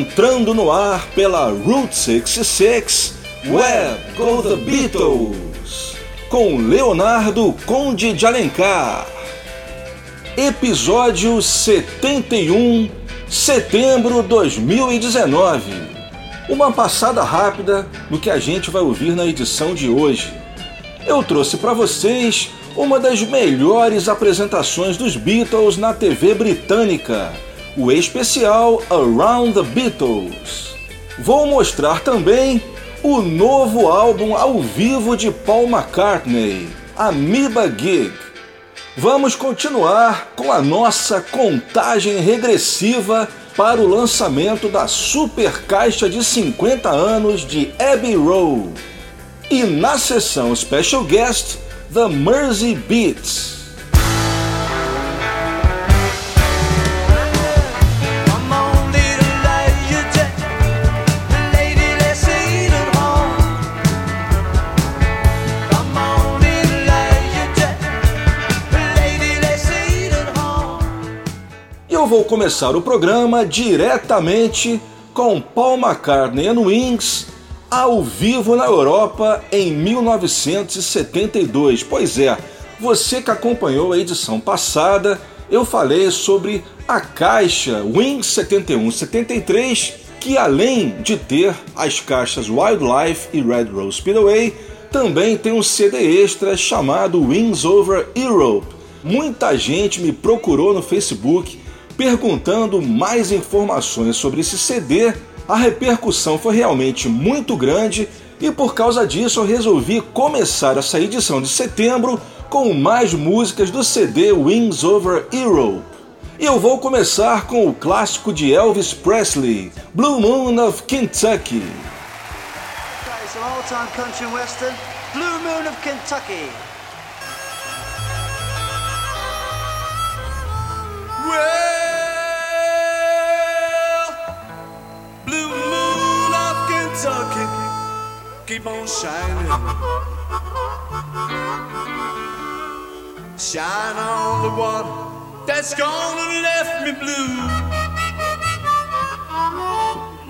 entrando no ar pela Route 66, Where Go the Beatles, com Leonardo Conde de Alencar. Episódio 71, setembro 2019. Uma passada rápida no que a gente vai ouvir na edição de hoje. Eu trouxe para vocês uma das melhores apresentações dos Beatles na TV britânica o especial Around the Beatles. Vou mostrar também o novo álbum ao vivo de Paul McCartney, Amoeba Gig. Vamos continuar com a nossa contagem regressiva para o lançamento da super caixa de 50 anos de Abbey Road. E na sessão Special Guest, The Mersey Beats. Vou começar o programa diretamente com Paul McCartney and Wings ao vivo na Europa em 1972. Pois é, você que acompanhou a edição passada, eu falei sobre a caixa Wings 71-73, que além de ter as caixas Wildlife e Red Rose Speedway, também tem um CD extra chamado Wings Over Europe. Muita gente me procurou no Facebook perguntando mais informações sobre esse CD, a repercussão foi realmente muito grande e por causa disso eu resolvi começar essa edição de setembro com mais músicas do CD Wings Over Europe. E eu vou começar com o clássico de Elvis Presley, Blue Moon of Kentucky. Blue Moon of Kentucky. Keep on shining. Shine on the one that's gonna left me blue.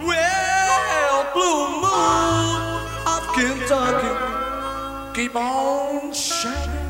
Well, blue moon of Kentucky, keep on shining.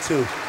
1882.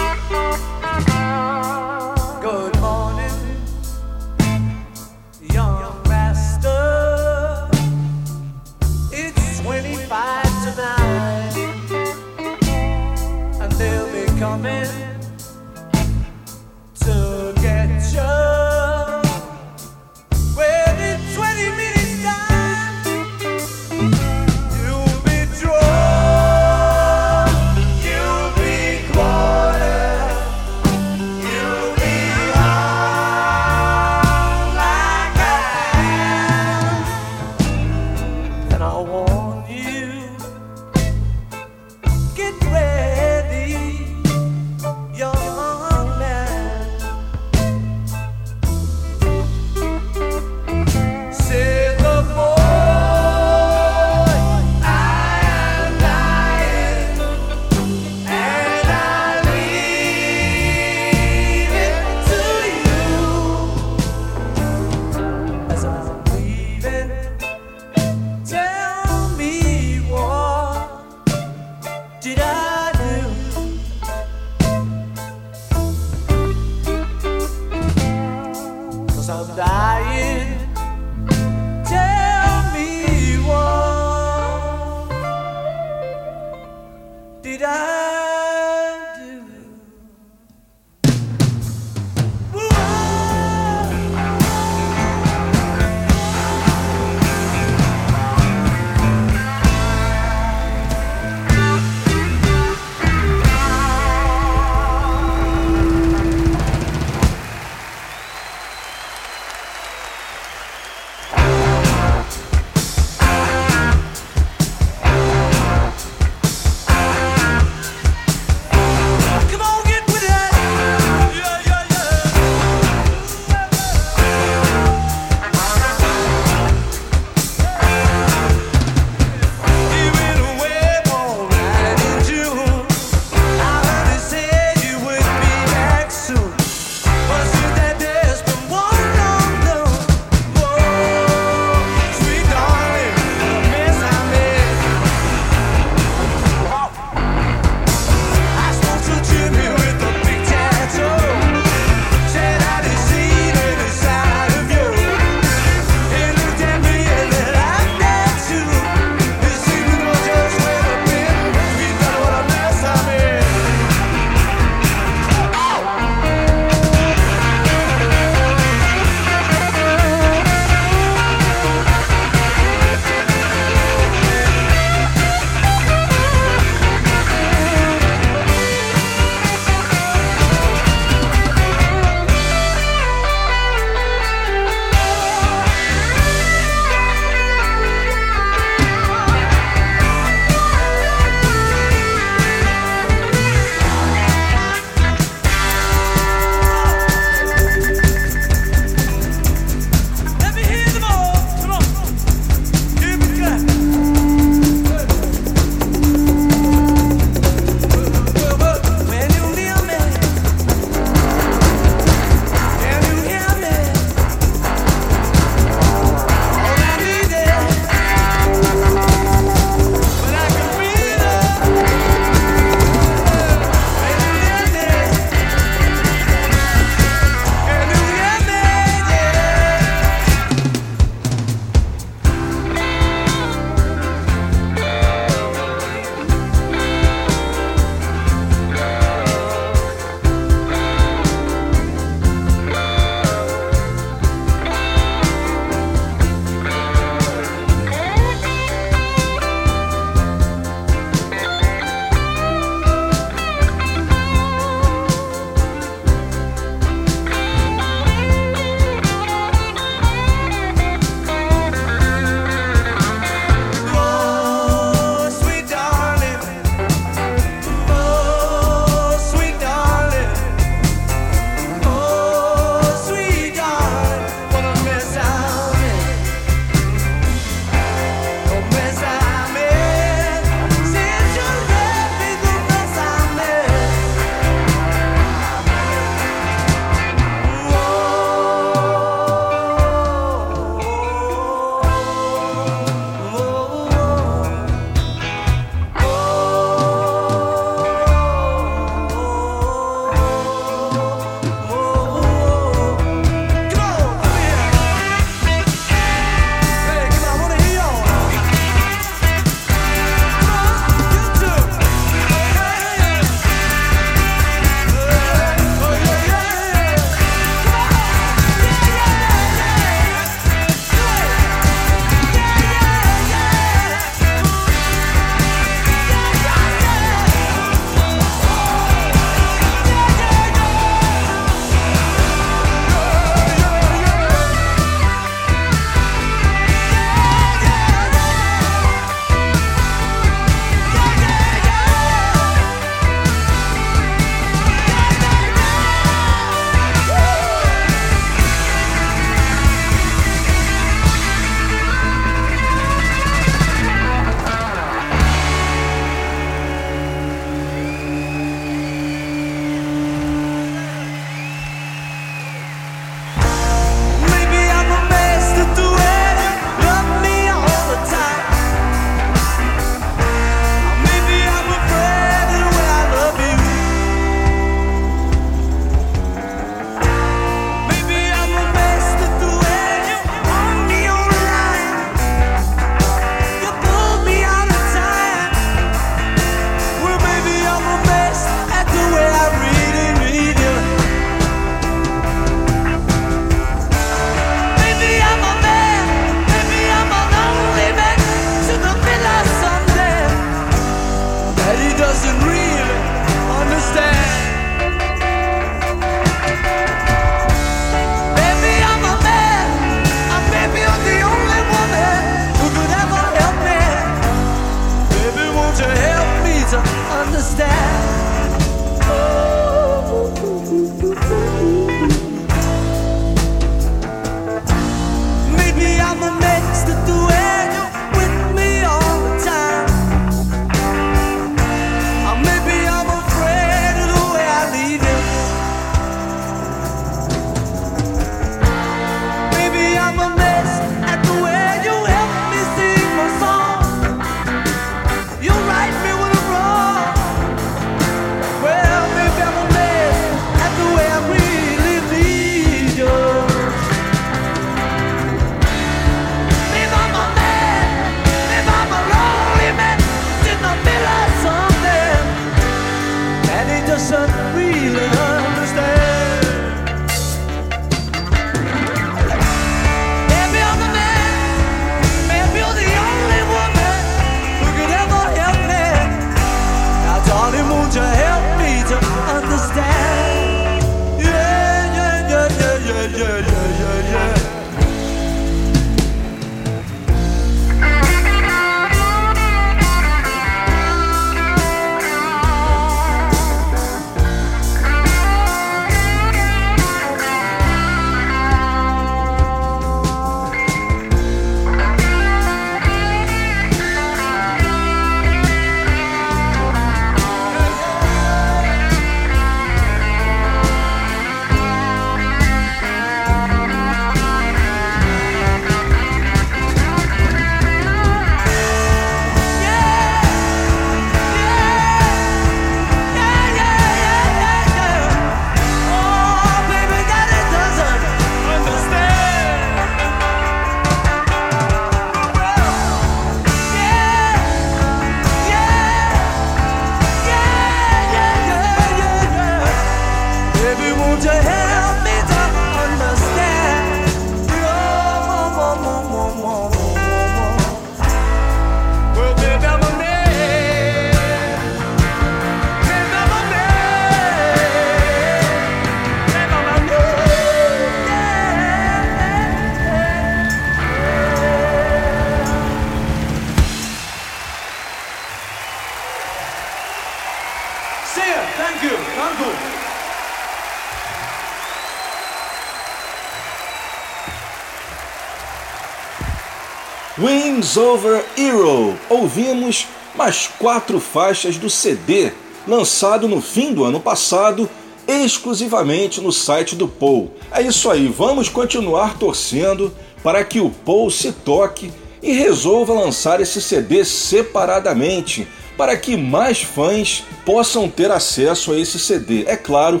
Wings Over Hero. Ouvimos mais quatro faixas do CD, lançado no fim do ano passado, exclusivamente no site do Paul. É isso aí, vamos continuar torcendo para que o Paul se toque e resolva lançar esse CD separadamente, para que mais fãs possam ter acesso a esse CD. É claro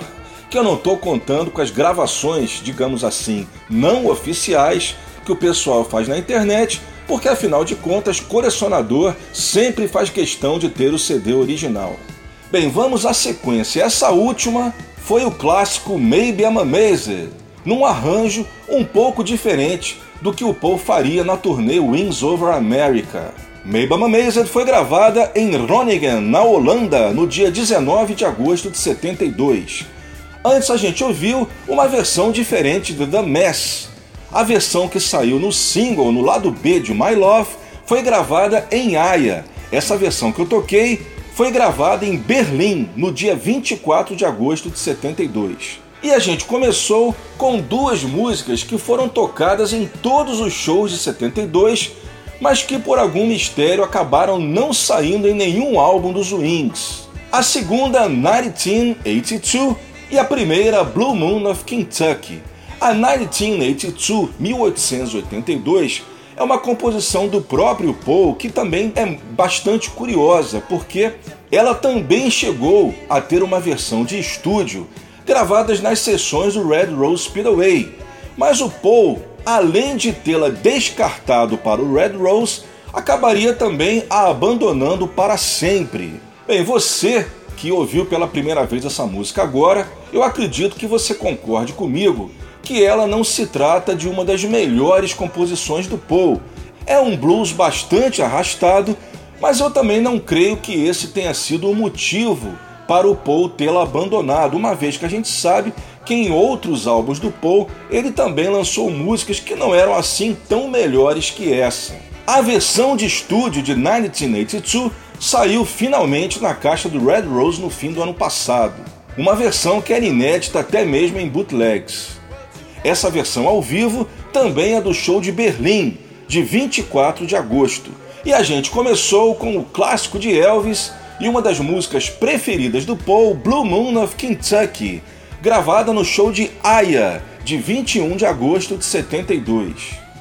que eu não estou contando com as gravações, digamos assim, não oficiais que o pessoal faz na internet, porque afinal de contas, colecionador sempre faz questão de ter o CD original. Bem, vamos à sequência. Essa última foi o clássico Maybe I'm Amazed, num arranjo um pouco diferente do que o Paul faria na turnê Wings Over America. Maybe I'm Amazed foi gravada em Groningen, na Holanda, no dia 19 de agosto de 72. Antes a gente ouviu uma versão diferente de The Mess. A versão que saiu no single no lado B de My Love foi gravada em Haia. Essa versão que eu toquei foi gravada em Berlim no dia 24 de agosto de 72. E a gente começou com duas músicas que foram tocadas em todos os shows de 72, mas que por algum mistério acabaram não saindo em nenhum álbum dos Wings. A segunda, 1982, e a primeira Blue Moon of Kentucky. A 1982, 1882, é uma composição do próprio Paul que também é bastante curiosa, porque ela também chegou a ter uma versão de estúdio gravadas nas sessões do Red Rose Speedway. Mas o Paul, além de tê-la descartado para o Red Rose, acabaria também a abandonando para sempre. Bem, você que ouviu pela primeira vez essa música agora, eu acredito que você concorde comigo que ela não se trata de uma das melhores composições do Paul. É um blues bastante arrastado, mas eu também não creio que esse tenha sido o motivo para o Paul tê-la abandonado, uma vez que a gente sabe que em outros álbuns do Paul ele também lançou músicas que não eram assim tão melhores que essa. A versão de estúdio de 1982 saiu finalmente na caixa do Red Rose no fim do ano passado. Uma versão que era inédita até mesmo em bootlegs. Essa versão ao vivo também é do show de Berlim, de 24 de agosto. E a gente começou com o clássico de Elvis e uma das músicas preferidas do Paul, Blue Moon of Kentucky, gravada no show de Aya, de 21 de agosto de 72.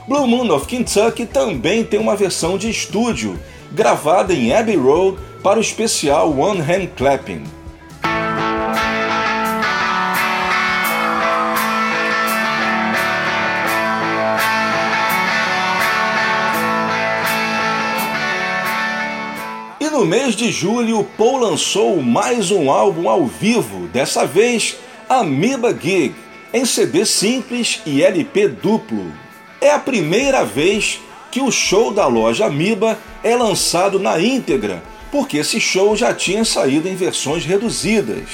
Blue Moon of Kentucky também tem uma versão de estúdio, gravada em Abbey Road para o especial One Hand Clapping. No mês de julho, Paul lançou mais um álbum ao vivo, dessa vez Amoeba Gig, em CD simples e LP duplo. É a primeira vez que o show da loja Amiba é lançado na íntegra, porque esse show já tinha saído em versões reduzidas.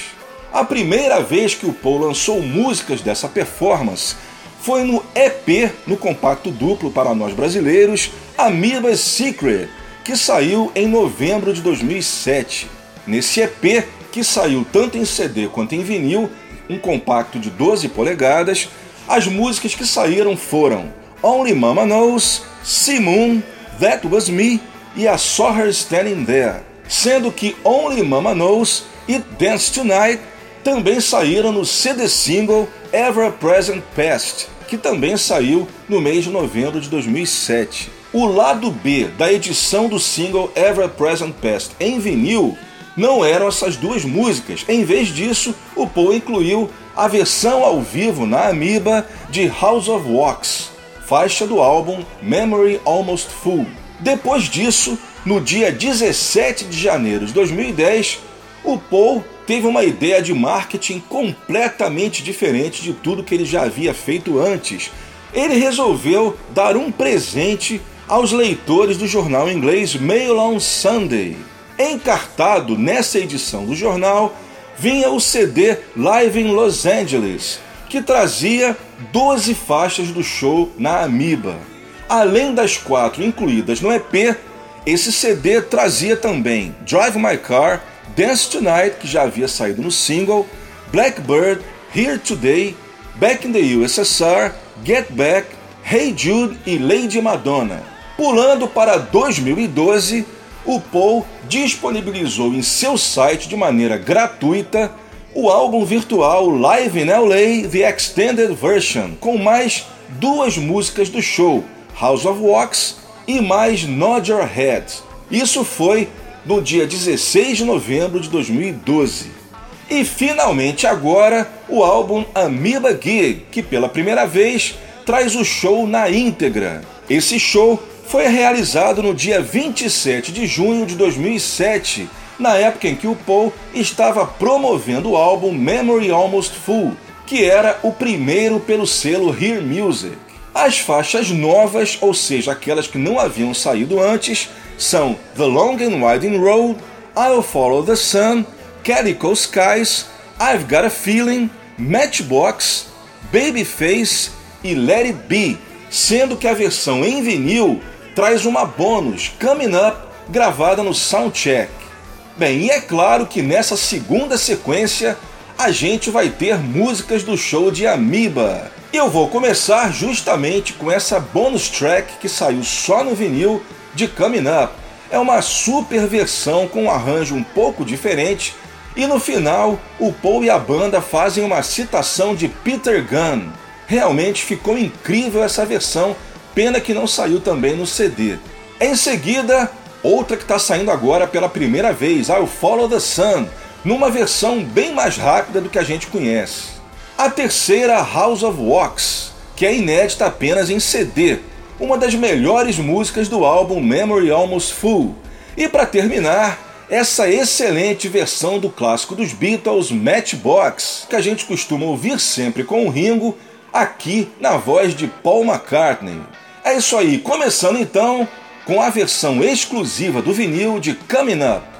A primeira vez que o Paul lançou músicas dessa performance foi no EP, no compacto duplo para nós brasileiros, Amiba's Secret, que saiu em novembro de 2007. Nesse EP, que saiu tanto em CD quanto em vinil, um compacto de 12 polegadas, as músicas que saíram foram Only Mama Knows, Simon, That Was Me e a Saw Her Standing There, sendo que Only Mama Knows e Dance Tonight também saíram no CD single Ever Present Past, que também saiu no mês de novembro de 2007. O lado B da edição do single Ever Present Past em vinil não eram essas duas músicas. Em vez disso, o Paul incluiu a versão ao vivo na Amiba de House of Wax, faixa do álbum Memory Almost Full. Depois disso, no dia 17 de janeiro de 2010, o Paul teve uma ideia de marketing completamente diferente de tudo que ele já havia feito antes. Ele resolveu dar um presente aos leitores do jornal inglês Mail on Sunday. Encartado nessa edição do jornal vinha o CD Live in Los Angeles, que trazia 12 faixas do show na Amiba. Além das quatro incluídas no EP, esse CD trazia também Drive My Car, Dance Tonight, que já havia saído no single, Blackbird, Here Today, Back in the USSR, Get Back, Hey Jude e Lady Madonna. Pulando para 2012, o Paul disponibilizou em seu site de maneira gratuita o álbum virtual Live in LA The Extended Version, com mais duas músicas do show, House of Wax e mais Nod Your Head. Isso foi no dia 16 de novembro de 2012. E finalmente agora o álbum Amoeba Gig, que pela primeira vez traz o show na íntegra. Esse show foi realizado no dia 27 de junho de 2007, na época em que o Paul estava promovendo o álbum Memory Almost Full, que era o primeiro pelo selo Hear Music. As faixas novas, ou seja, aquelas que não haviam saído antes, são The Long and Winding Road, I'll Follow the Sun, Calico Skies, I've Got a Feeling, Matchbox, Babyface e Let It Be, sendo que a versão em vinil traz uma bônus Coming Up gravada no Soundcheck. Bem, e é claro que nessa segunda sequência a gente vai ter músicas do show de Amoeba. E eu vou começar justamente com essa bonus track que saiu só no vinil de Coming Up. É uma super versão com um arranjo um pouco diferente e no final o Paul e a banda fazem uma citação de Peter Gunn. Realmente ficou incrível essa versão, pena que não saiu também no CD. Em seguida, outra que está saindo agora pela primeira vez, I'll Follow the Sun, numa versão bem mais rápida do que a gente conhece. A terceira, House of Wax, que é inédita apenas em CD, uma das melhores músicas do álbum Memory Almost Full. E para terminar, essa excelente versão do clássico dos Beatles, Matchbox, que a gente costuma ouvir sempre com o Ringo, aqui na voz de Paul McCartney. É isso aí, começando então com a versão exclusiva do vinil de Coming Up.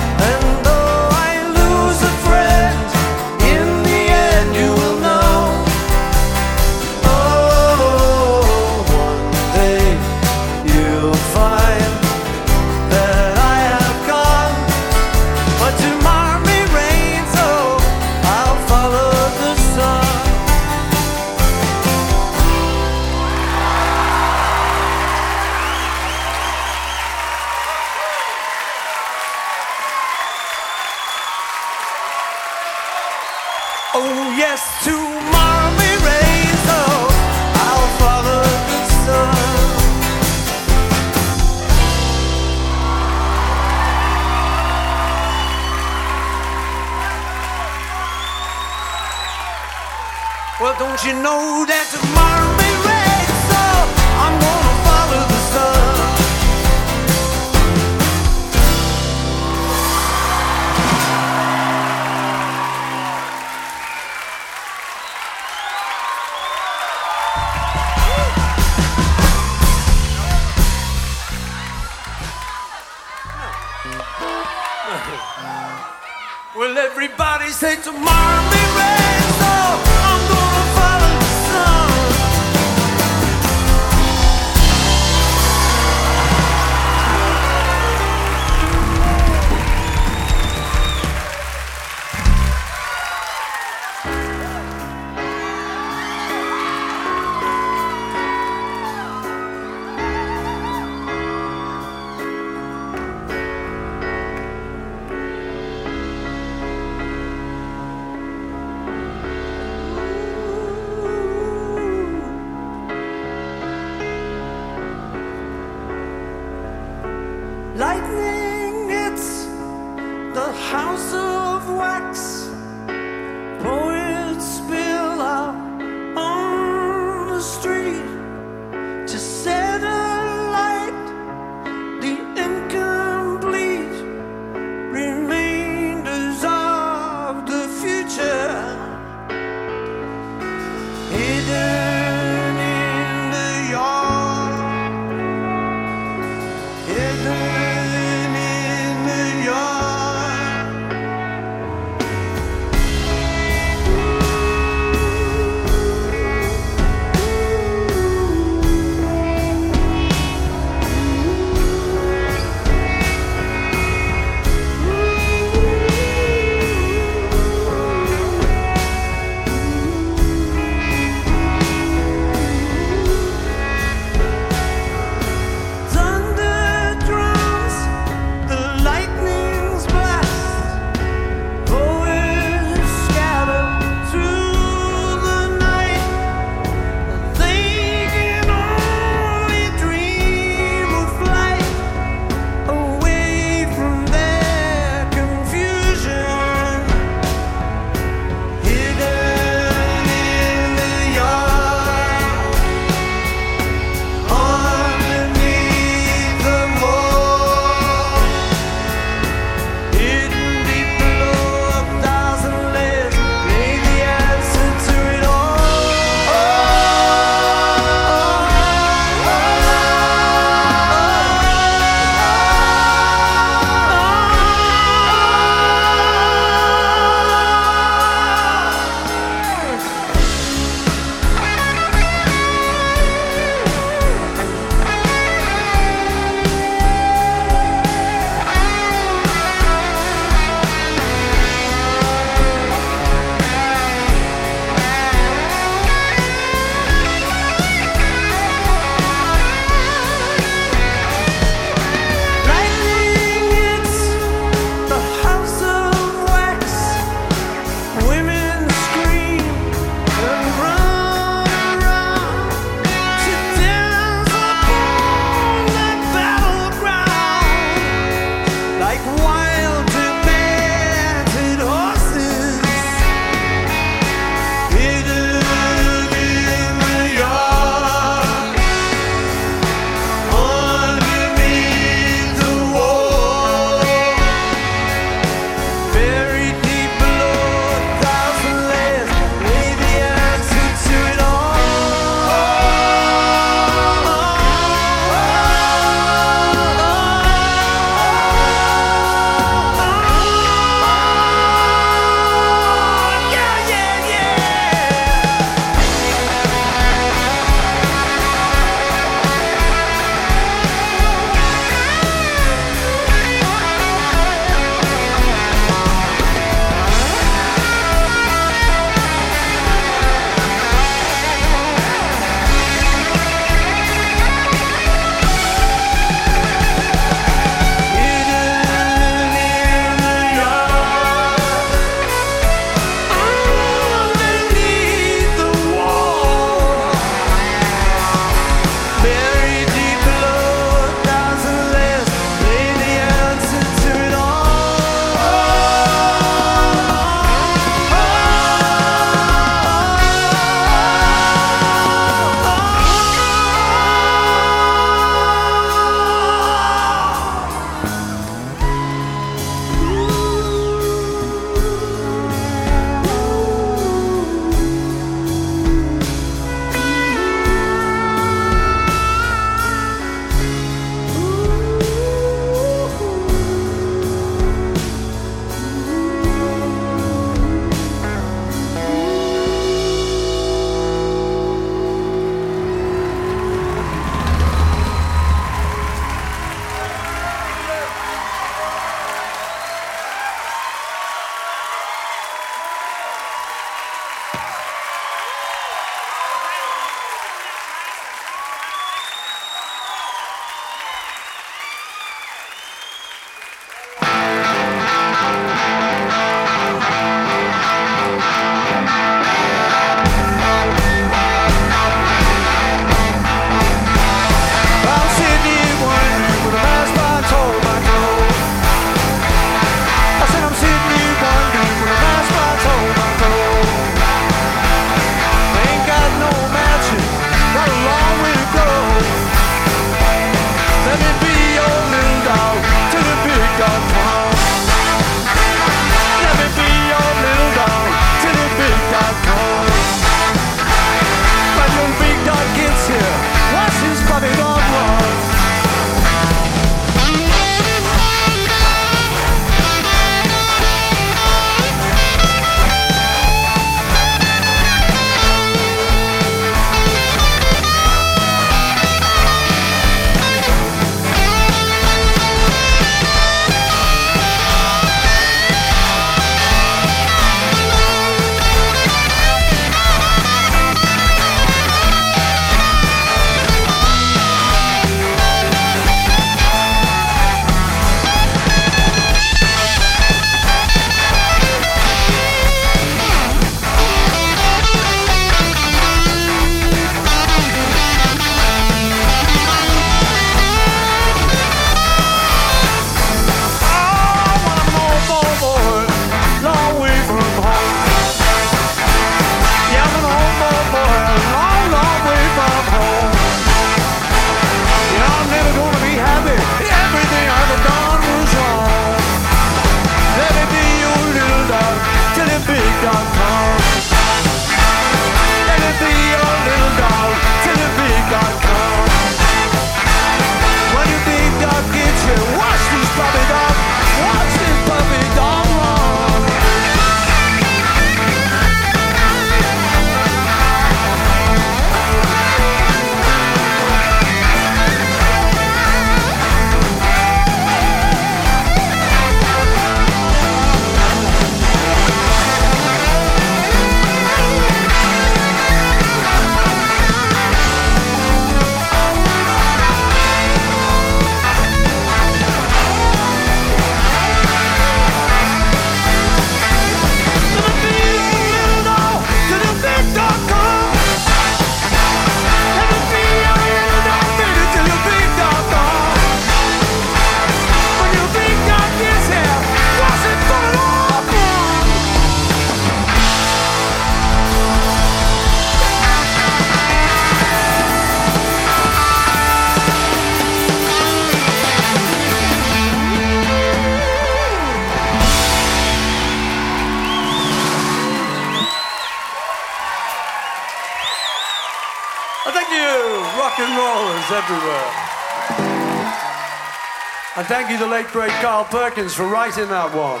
And thank you, the late great Carl Perkins, for writing that one.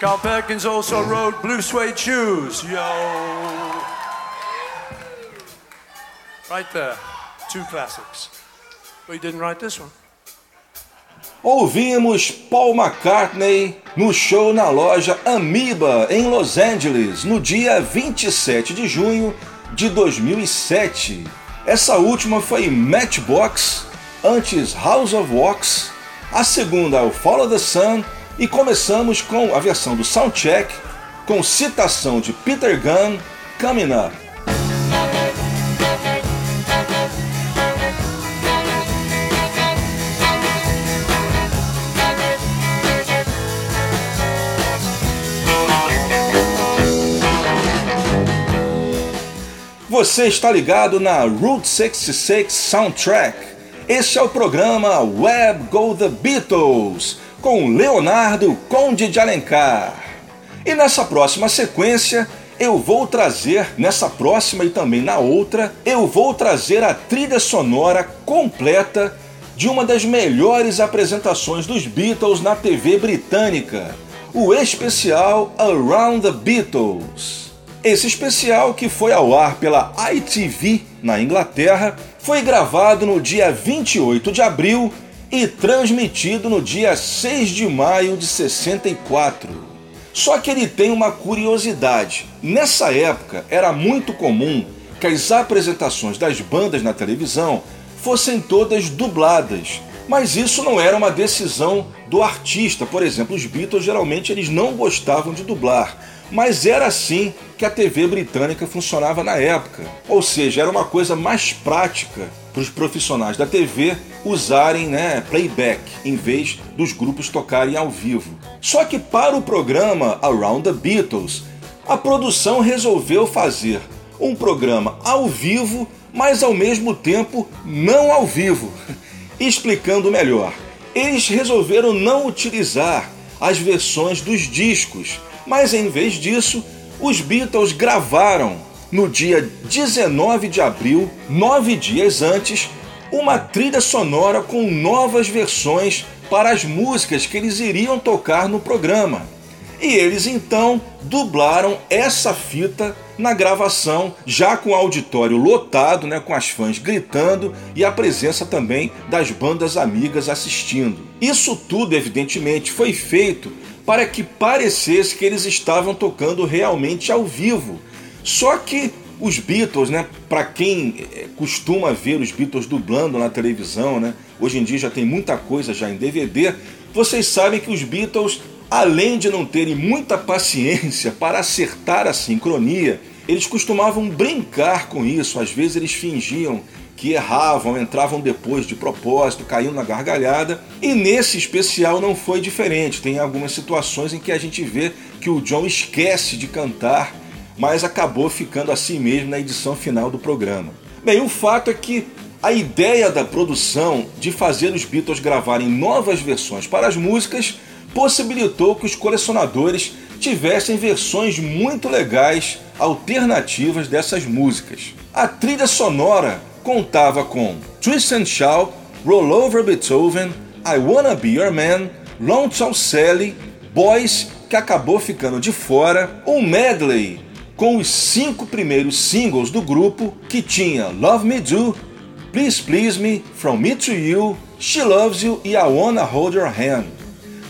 Carl Perkins also wrote Blue Suede Shoes. Yo. Right there. Two classics. But he didn't write this one. Ouvimos Paul McCartney no show na loja Amoeba em Los Angeles no dia 27 de junho de 2007. Essa última foi Matchbox, antes House of Wax, a segunda é o Follow the Sun e começamos com a versão do Soundcheck com citação de Peter Gunn, Coming Up. Você está ligado na Route 66 Soundtrack. Este é o programa Web Go The Beatles, com Leonardo Conde de Alencar. E nessa próxima sequência, eu vou trazer, nessa próxima e também na outra, eu vou trazer a trilha sonora completa de uma das melhores apresentações dos Beatles na TV britânica, o especial Around the Beatles. Esse especial, que foi ao ar pela ITV na Inglaterra, foi gravado no dia 28 de abril e transmitido no dia 6 de maio de 64. Só que ele tem uma curiosidade. Nessa época era muito comum que as apresentações das bandas na televisão fossem todas dubladas. Mas isso não era uma decisão do artista. Por exemplo, os Beatles geralmente eles não gostavam de dublar mas era assim que a TV britânica funcionava na época. Ou seja, era uma coisa mais prática para os profissionais da TV usarem né, playback em vez dos grupos tocarem ao vivo. Só que para o programa Around the Beatles, a produção resolveu fazer um programa ao vivo, mas ao mesmo tempo não ao vivo. Explicando melhor, eles resolveram não utilizar as versões dos discos mas em vez disso, os Beatles gravaram no dia 19 de abril, nove dias antes, uma trilha sonora com novas versões para as músicas que eles iriam tocar no programa. E eles então dublaram essa fita na gravação, já com o auditório lotado, né, com as fãs gritando e a presença também das bandas amigas assistindo. Isso tudo, evidentemente, foi feito para que parecesse que eles estavam tocando realmente ao vivo. Só que os Beatles, né, para quem eh, costuma ver os Beatles dublando na televisão, né, hoje em dia já tem muita coisa já em DVD, vocês sabem que os Beatles, além de não terem muita paciência para acertar a sincronia, eles costumavam brincar com isso, às vezes eles fingiam que erravam, entravam depois de propósito, caíam na gargalhada. E nesse especial não foi diferente. Tem algumas situações em que a gente vê que o John esquece de cantar, mas acabou ficando assim mesmo na edição final do programa. Bem, o fato é que a ideia da produção de fazer os Beatles gravarem novas versões para as músicas possibilitou que os colecionadores tivessem versões muito legais, alternativas dessas músicas. A trilha sonora contava com Twist and Shout, Roll Over Beethoven, I Wanna Be Your Man, Lonesome Sally, Boys, que acabou ficando de fora, um medley com os cinco primeiros singles do grupo, que tinha Love Me Do, Please Please Me, From Me to You, She Loves You e I Wanna Hold Your Hand.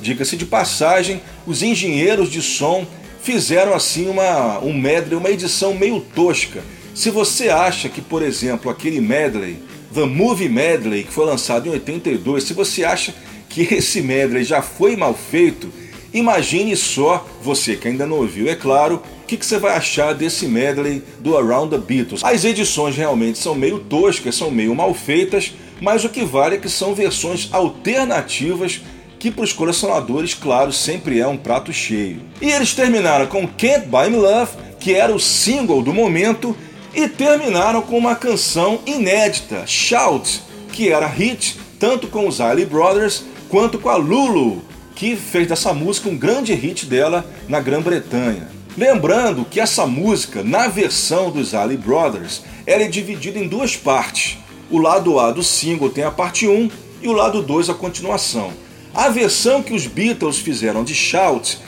Diga-se de passagem, os engenheiros de som fizeram assim uma, um medley, uma edição meio tosca, se você acha que, por exemplo, aquele medley, The Movie Medley, que foi lançado em 82, se você acha que esse medley já foi mal feito, imagine só, você que ainda não ouviu, é claro, o que, que, você vai achar desse medley do Around the Beatles. As edições realmente são meio toscas, são meio mal feitas, mas o que vale é que são versões alternativas que para os colecionadores, claro, sempre é um prato cheio. E eles terminaram com Can't Buy Me Love, que era o single do momento, e terminaram com uma canção inédita, Shout, que era hit tanto com os Ali Brothers quanto com a Lulu, que fez dessa música um grande hit dela na Grã-Bretanha. Lembrando que essa música, na versão dos Ali Brothers, ela é dividida em duas partes. O lado A do single tem a parte 1 e o lado 2 a continuação. A versão que os Beatles fizeram de Shout,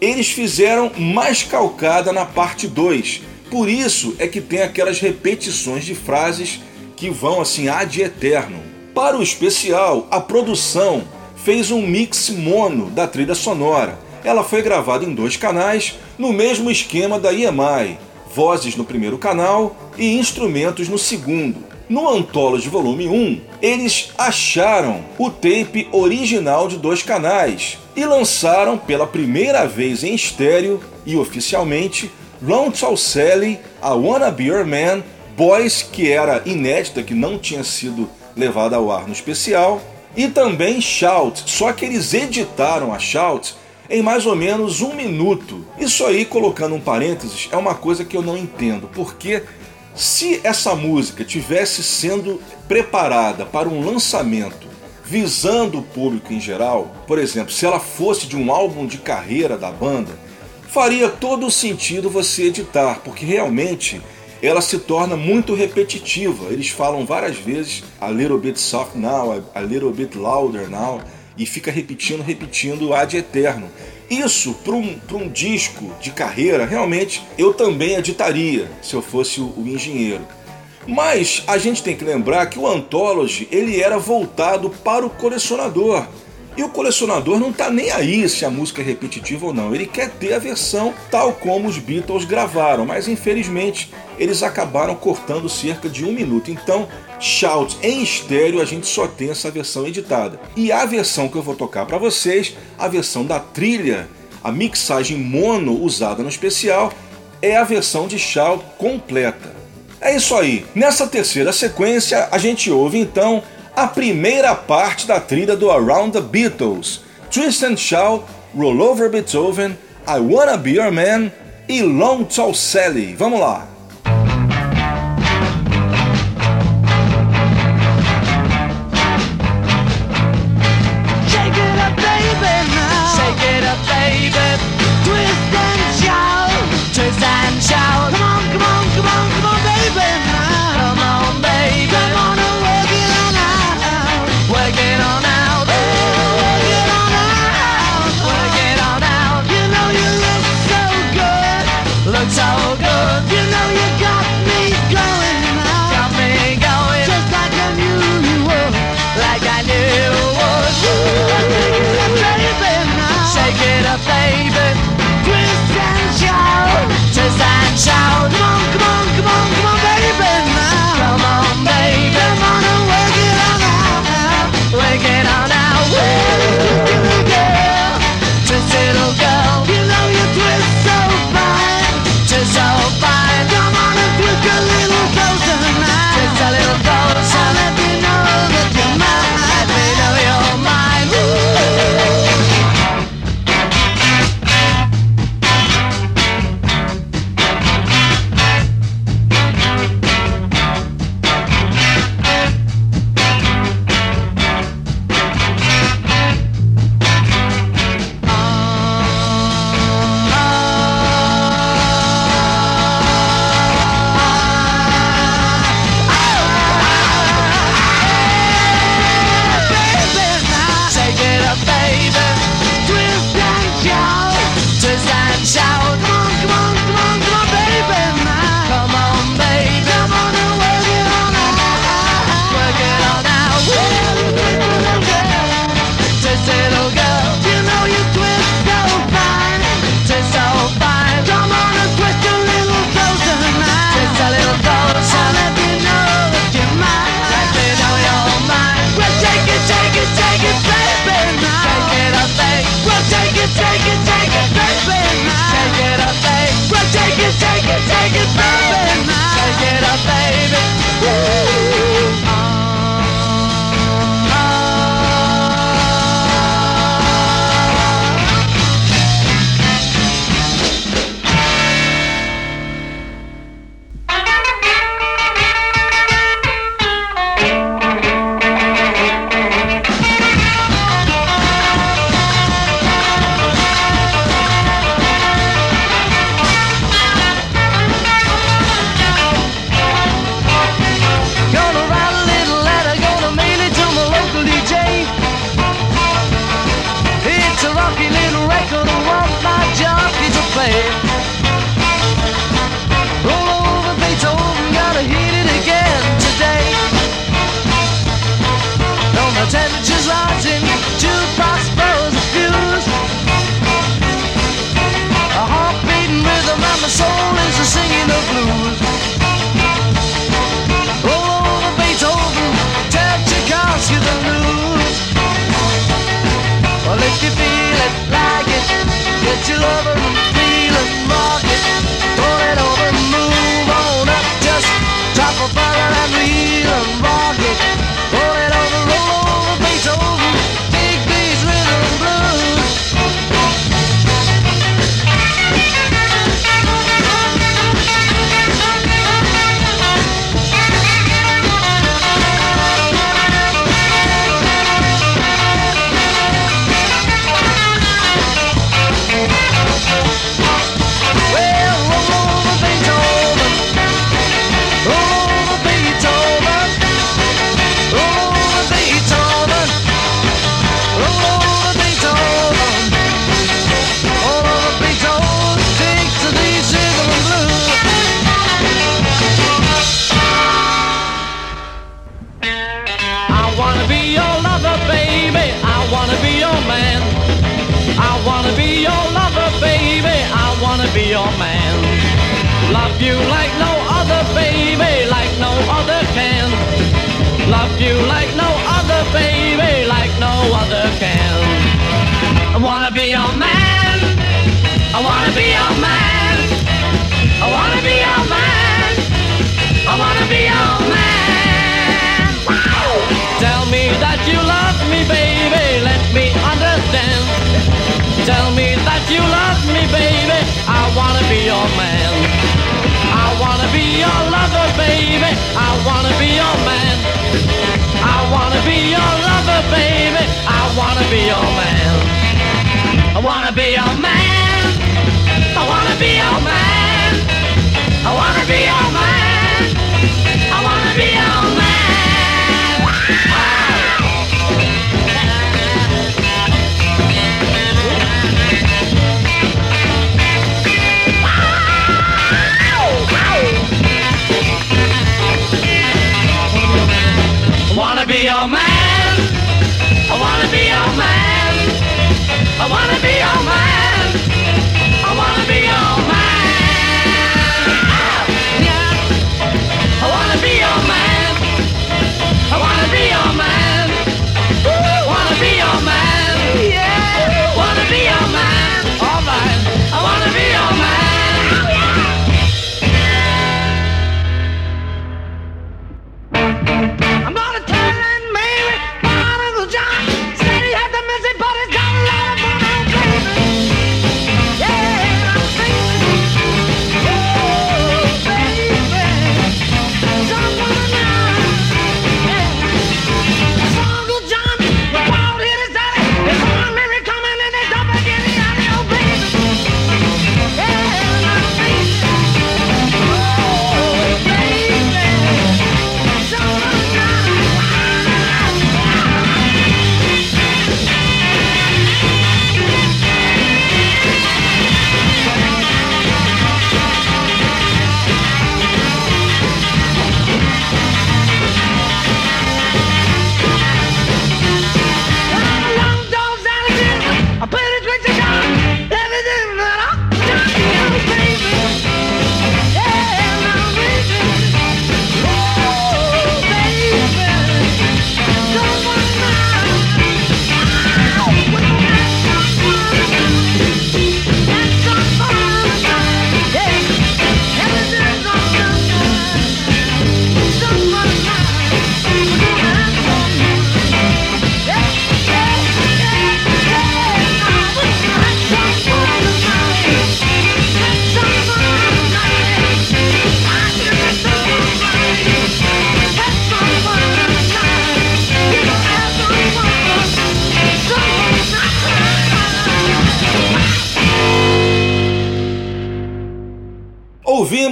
eles fizeram mais calcada na parte 2. Por isso é que tem aquelas repetições de frases que vão assim ad eterno. Para o especial, a produção fez um mix mono da trilha sonora. Ela foi gravada em dois canais, no mesmo esquema da EMI, vozes no primeiro canal e instrumentos no segundo. No Anthology Volume 1, eles acharam o tape original de dois canais e lançaram pela primeira vez em estéreo e oficialmente Tall Sally, A Wanna Be Your Man, Boys, que era inédita, que não tinha sido levada ao ar no especial, e também Shout, só que eles editaram a Shout em mais ou menos um minuto. Isso aí, colocando um parênteses, é uma coisa que eu não entendo, porque se essa música tivesse sendo preparada para um lançamento visando o público em geral, por exemplo, se ela fosse de um álbum de carreira da banda, faria todo o sentido você editar, porque realmente ela se torna muito repetitiva. Eles falam várias vezes a little bit soft now, a little bit louder now, e fica repetindo, repetindo ad eterno. Isso, para um, um disco de carreira, realmente eu também editaria se eu fosse o, o engenheiro. Mas a gente tem que lembrar que o Anthology ele era voltado para o colecionador. E o colecionador não está nem aí se a música é repetitiva ou não. Ele quer ter a versão tal como os Beatles gravaram, mas infelizmente eles acabaram cortando cerca de um minuto. Então, Shout em estéreo a gente só tem essa versão editada. E a versão que eu vou tocar para vocês, a versão da trilha, a mixagem mono usada no especial, é a versão de Shout completa. É isso aí. Nessa terceira sequência, a gente ouve então a primeira parte da trilha do Around the Beatles, Twist and Shout, Roll Over Beethoven, I Wanna Be Your Man e Long Tall Sally. Vamos lá! Twist and shout. Come on, come on, come on, come on, Twist and shout.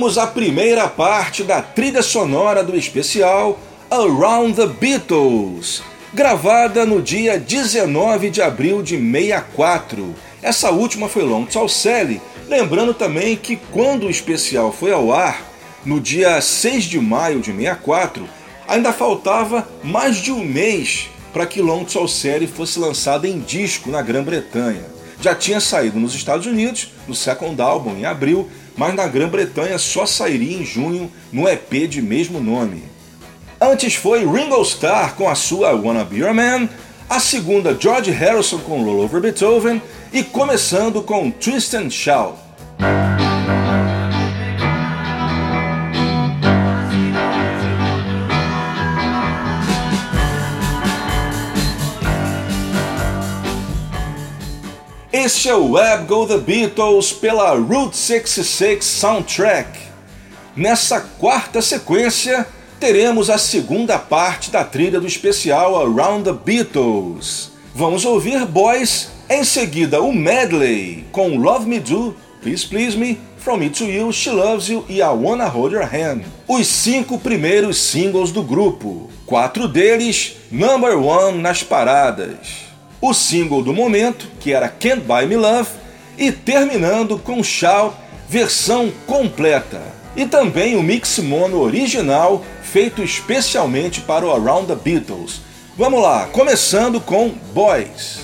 Ouvimos a primeira parte da trilha sonora do especial Around the Beatles, gravada no dia 19 de abril de 64. Essa última foi Long Tall Sally, Lembrando também que quando o especial foi ao ar, no dia 6 de maio de 64, ainda faltava mais de um mês para que Long Tall Série fosse lançada em disco na Grã-Bretanha. Já tinha saído nos Estados Unidos, no second álbum, em abril, mas na Grã-Bretanha só sairia em junho no EP de mesmo nome. Antes foi Ringo Starr com a sua Wanna Be Your Man, a segunda George Harrison com Roll Over Beethoven e começando com Twist and Shout. Este é o Web Go The Beatles pela Route 66 Soundtrack. Nessa quarta sequência, teremos a segunda parte da trilha do especial Around the Beatles. Vamos ouvir Boys, em seguida o medley com Love Me Do, Please Please Me, From Me To You, She Loves You e I Wanna Hold Your Hand. Os cinco primeiros singles do grupo, quatro deles number one nas paradas o single do momento, que era Can't Buy Me Love, e terminando com Shout versão completa. E também o mix mono original feito especialmente para o Around the Beatles. Vamos lá, começando com Boys.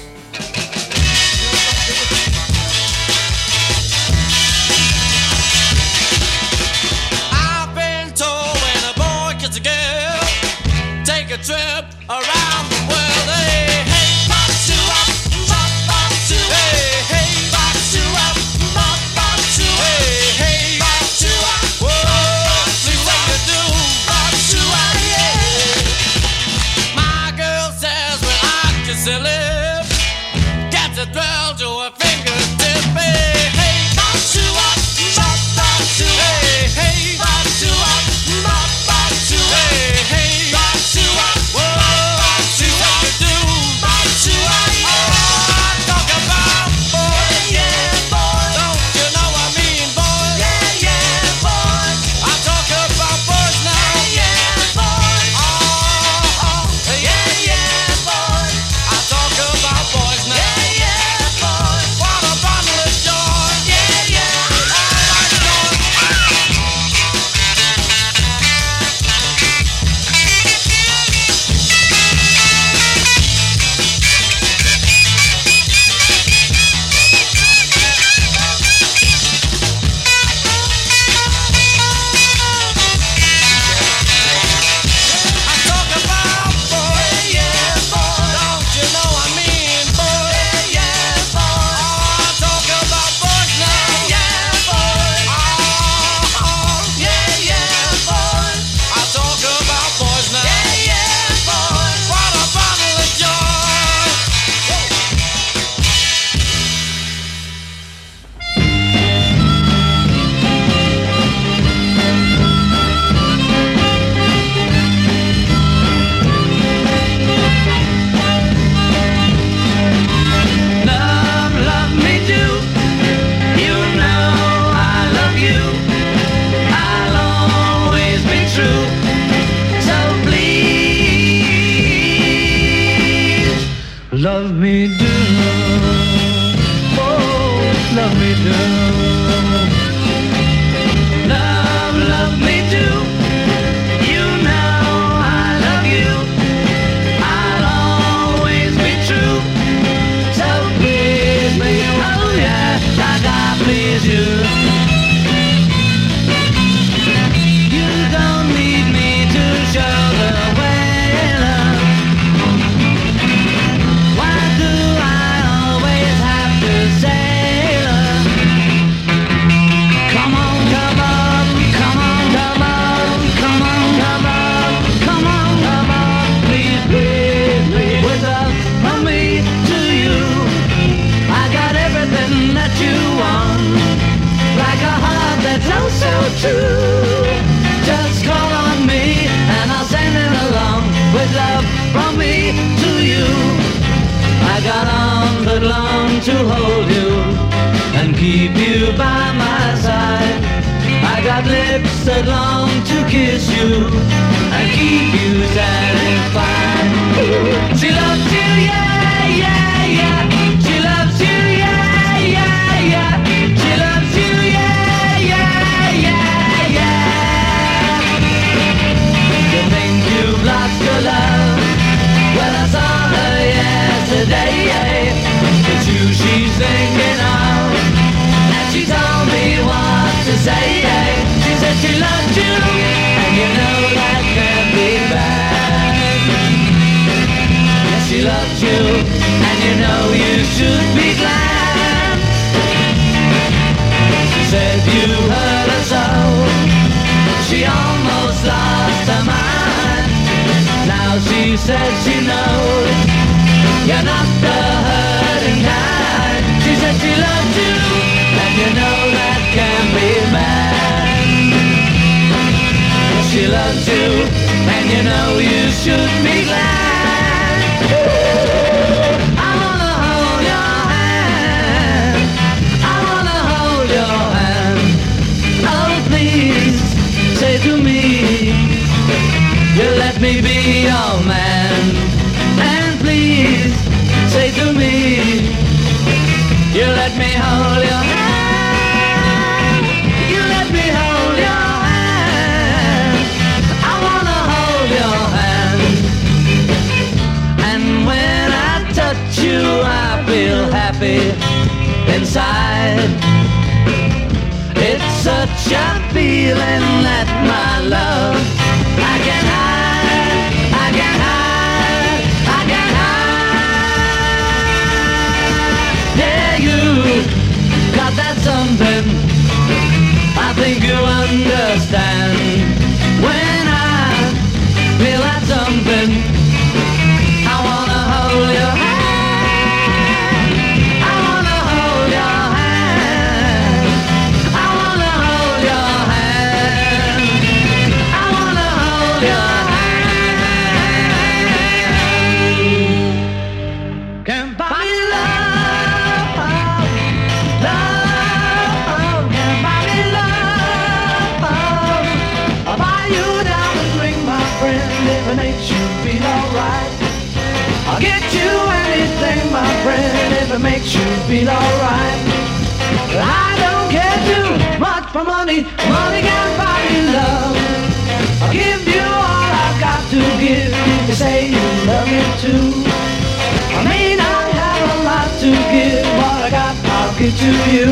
To you.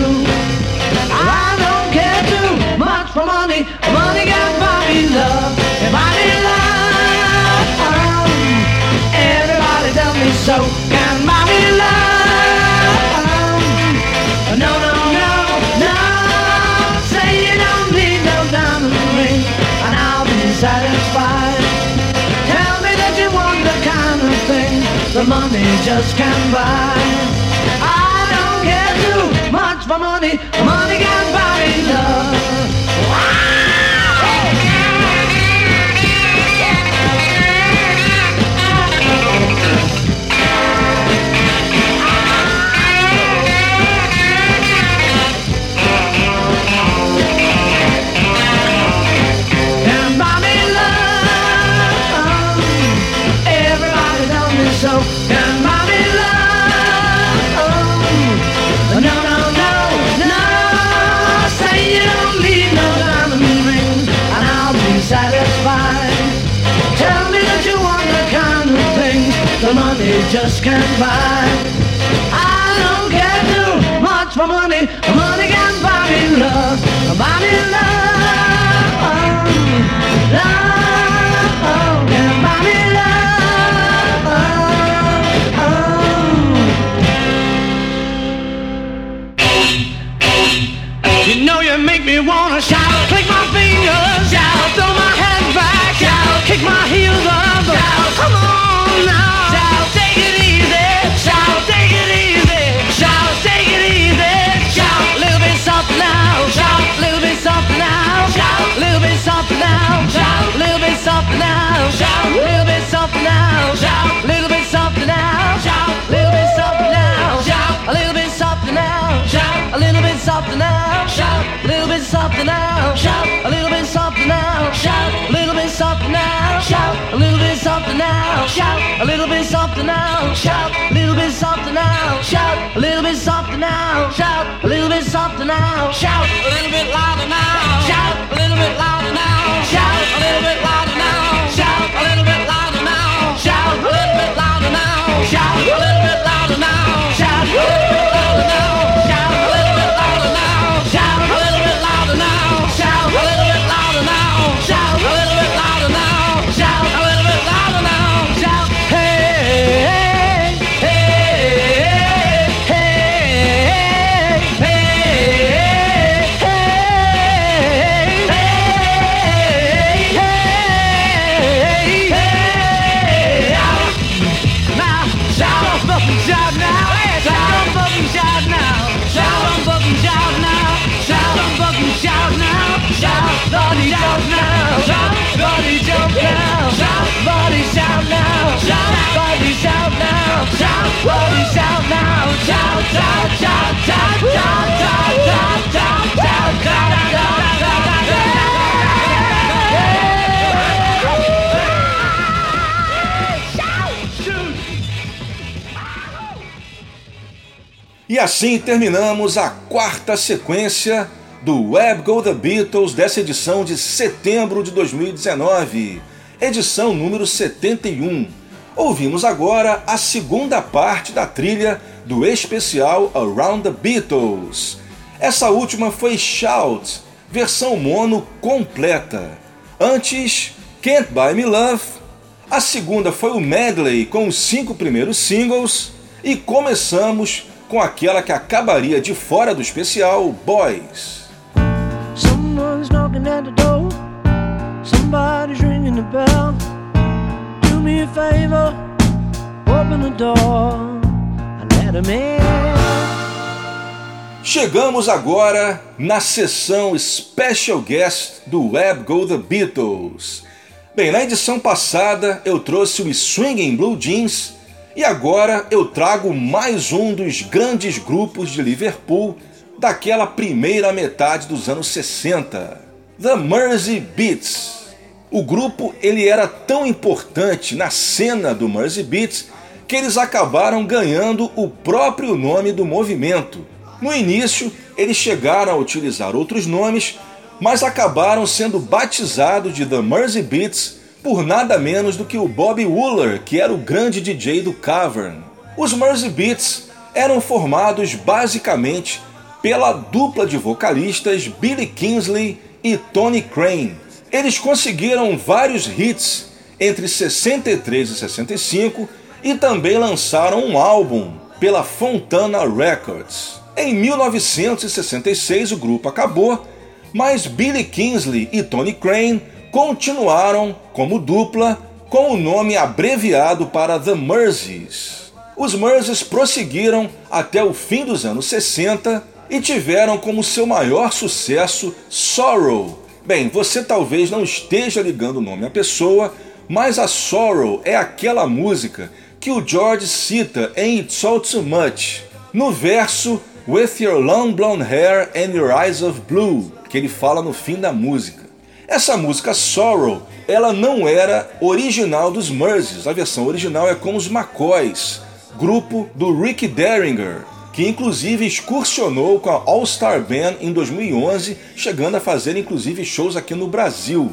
I don't care too much for money, money can't love. If I need love, everybody tell me so. Can buy love. No, no, no, no. Say you don't need no diamond ring, and I'll be satisfied. Tell me that you want the kind of thing the money just can't buy. Money, money can buy love. Money just can't buy. I don't care too much for money. Money can't buy me love. Buy me love. Love can buy me shout, little bit now, shout, little bit now, shout, little bit soft now, shout, a little bit softer now, shout, a little bit softer now, shout, a little bit softer now, shout, a little bit softer now, shout, a little bit softer now, shout, a little bit softer now, shout, a little bit softer now, shout, a little bit softer now, shout, a little bit softer now, shout, a little bit softer now, shout, a little bit louder now, shout, a little bit louder shout, a little bit louder now, shout, a little bit louder now, shout, a little bit louder now, shout, a little bit louder now, shout, a little bit E assim terminamos a quarta sequência do Web Go The Beatles dessa edição de setembro de 2019, edição número 71. Ouvimos agora a segunda parte da trilha do especial Around the Beatles. Essa última foi Shout, versão mono completa. Antes, Can't Buy Me Love. A segunda foi o medley com os cinco primeiros singles. E começamos com aquela que acabaria de fora do especial Boys. Chegamos agora na sessão Special Guest do Web Go The Beatles. Bem, na edição passada eu trouxe o Swinging Blue Jeans e agora eu trago mais um dos grandes grupos de Liverpool daquela primeira metade dos anos 60, The Mersey Beats. O grupo ele era tão importante na cena do Mersey Beats que eles acabaram ganhando o próprio nome do movimento. No início, eles chegaram a utilizar outros nomes, mas acabaram sendo batizados de The Mersey Beats por nada menos do que o Bobby Wooler, que era o grande DJ do Cavern. Os Mersey Beats eram formados basicamente pela dupla de vocalistas Billy Kingsley e Tony Crane. Eles conseguiram vários hits entre 63 e 65 e também lançaram um álbum pela Fontana Records. Em 1966 o grupo acabou, mas Billy Kingsley e Tony Crane continuaram como dupla com o nome abreviado para The Merseys. Os Merseys prosseguiram até o fim dos anos 60 e tiveram como seu maior sucesso Sorrow. Bem, você talvez não esteja ligando o nome à pessoa, mas a Sorrow é aquela música que o George cita em It's All Too Much, no verso With Your Long Blonde Hair and Your Eyes of Blue, que ele fala no fim da música. Essa música Sorrow, ela não era original dos Merseys, a versão original é com os McCoys, grupo do Rick Derringer, que inclusive excursionou com a All Star Band em 2011, chegando a fazer inclusive shows aqui no Brasil.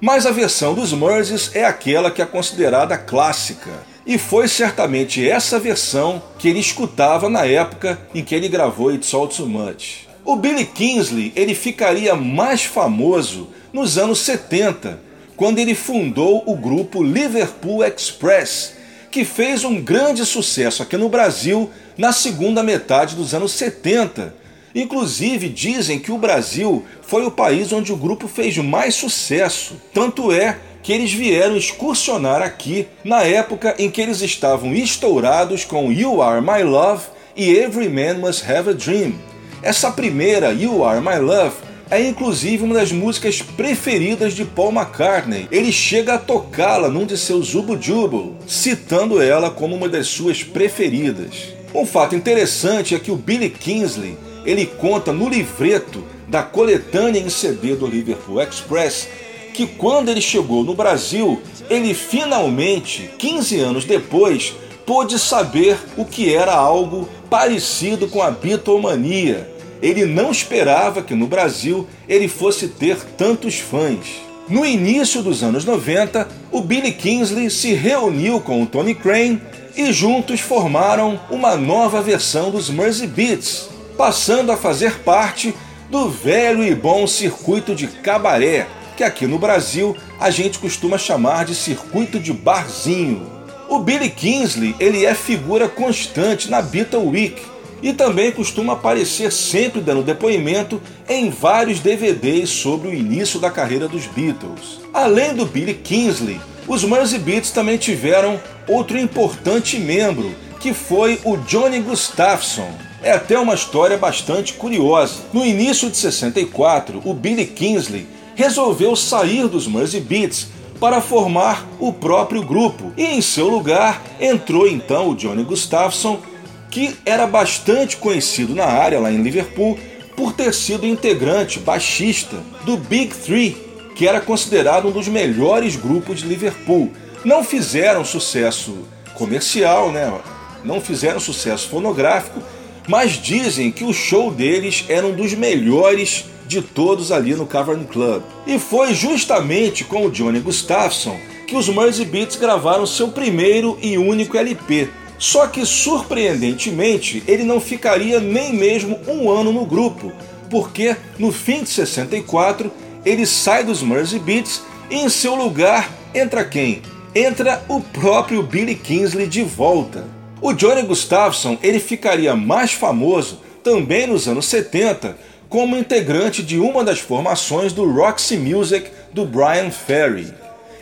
Mas a versão dos Merseys é aquela que é considerada clássica, e foi certamente essa versão que ele escutava na época em que ele gravou It's All Too Much. O Billy Kingsley ele ficaria mais famoso nos anos 70, quando ele fundou o grupo Liverpool Express, que fez um grande sucesso aqui no Brasil na segunda metade dos anos 70. Inclusive dizem que o Brasil foi o país onde o grupo fez mais sucesso. Tanto é que eles vieram excursionar aqui na época em que eles estavam estourados com You Are My Love e Every Man Must Have a Dream. Essa primeira, You Are My Love, é inclusive uma das músicas preferidas de Paul McCartney. Ele chega a tocá-la num de seus Zubu Jubal, citando ela como uma das suas preferidas. Um fato interessante é que o Billy Kingsley ele conta no livreto da coletânea em CD do Liverpool Express que quando ele chegou no Brasil, ele finalmente, 15 anos depois, pôde saber o que era algo parecido com a Beatlemania. Ele não esperava que no Brasil ele fosse ter tantos fãs. No início dos anos 90, o Billy Kingsley se reuniu com o Tony Crane e juntos formaram uma nova versão dos Mersey Beats, passando a fazer parte do velho e bom circuito de cabaré, que aqui no Brasil a gente costuma chamar de circuito de barzinho. O Billy Kingsley ele é figura constante na Beatle Week e também costuma aparecer sempre dando depoimento em vários DVDs sobre o início da carreira dos Beatles. Além do Billy Kingsley, os Mersey Beats também tiveram outro importante membro, que foi o Johnny Gustafson. É até uma história bastante curiosa. No início de 64, o Billy Kingsley resolveu sair dos Mersey Beats para formar o próprio grupo. E em seu lugar entrou então o Johnny Gustafson, que era bastante conhecido na área lá em Liverpool por ter sido integrante baixista do Big Three, que era considerado um dos melhores grupos de Liverpool. Não fizeram sucesso comercial, né? não fizeram sucesso fonográfico, mas dizem que o show deles era um dos melhores de todos ali no Cavern Club. E foi justamente com o Johnny Gustafson que os Mersey Beats gravaram seu primeiro e único LP. Só que surpreendentemente ele não ficaria nem mesmo um ano no grupo, porque no fim de 64 ele sai dos Mersey Beats e em seu lugar entra quem? Entra o próprio Billy Kingsley de volta. O Johnny Gustafson ele ficaria mais famoso também nos anos 70 como integrante de uma das formações do Roxy Music do Brian Ferry.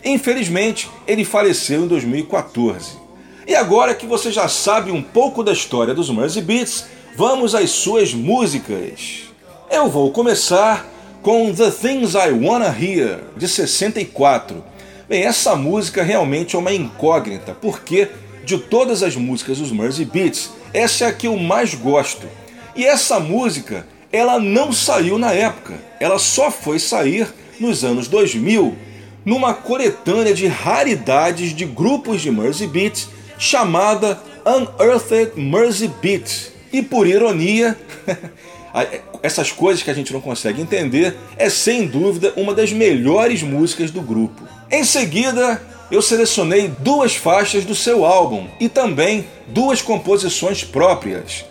Infelizmente, ele faleceu em 2014. E agora que você já sabe um pouco da história dos Mersey Beats, vamos às suas músicas. Eu vou começar com The Things I Wanna Hear, de 64. Bem, essa música realmente é uma incógnita, porque de todas as músicas dos Mersey Beats, essa é a que eu mais gosto. E essa música ela não saiu na época, ela só foi sair nos anos 2000 numa coletânea de raridades de grupos de Mersey Beats chamada Unearthed Mersey Beat. E por ironia, essas coisas que a gente não consegue entender, é sem dúvida uma das melhores músicas do grupo. Em seguida, eu selecionei duas faixas do seu álbum e também duas composições próprias.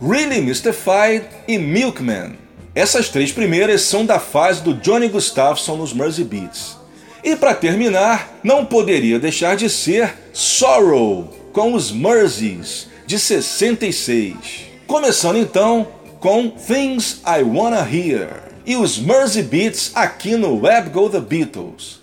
Really Mystified e Milkman. Essas três primeiras são da fase do Johnny Gustafson nos Mersey Beats. E para terminar, não poderia deixar de ser Sorrow com os Merseys de 66. Começando então com Things I Wanna Hear e os Mersey Beats aqui no Web Go The Beatles.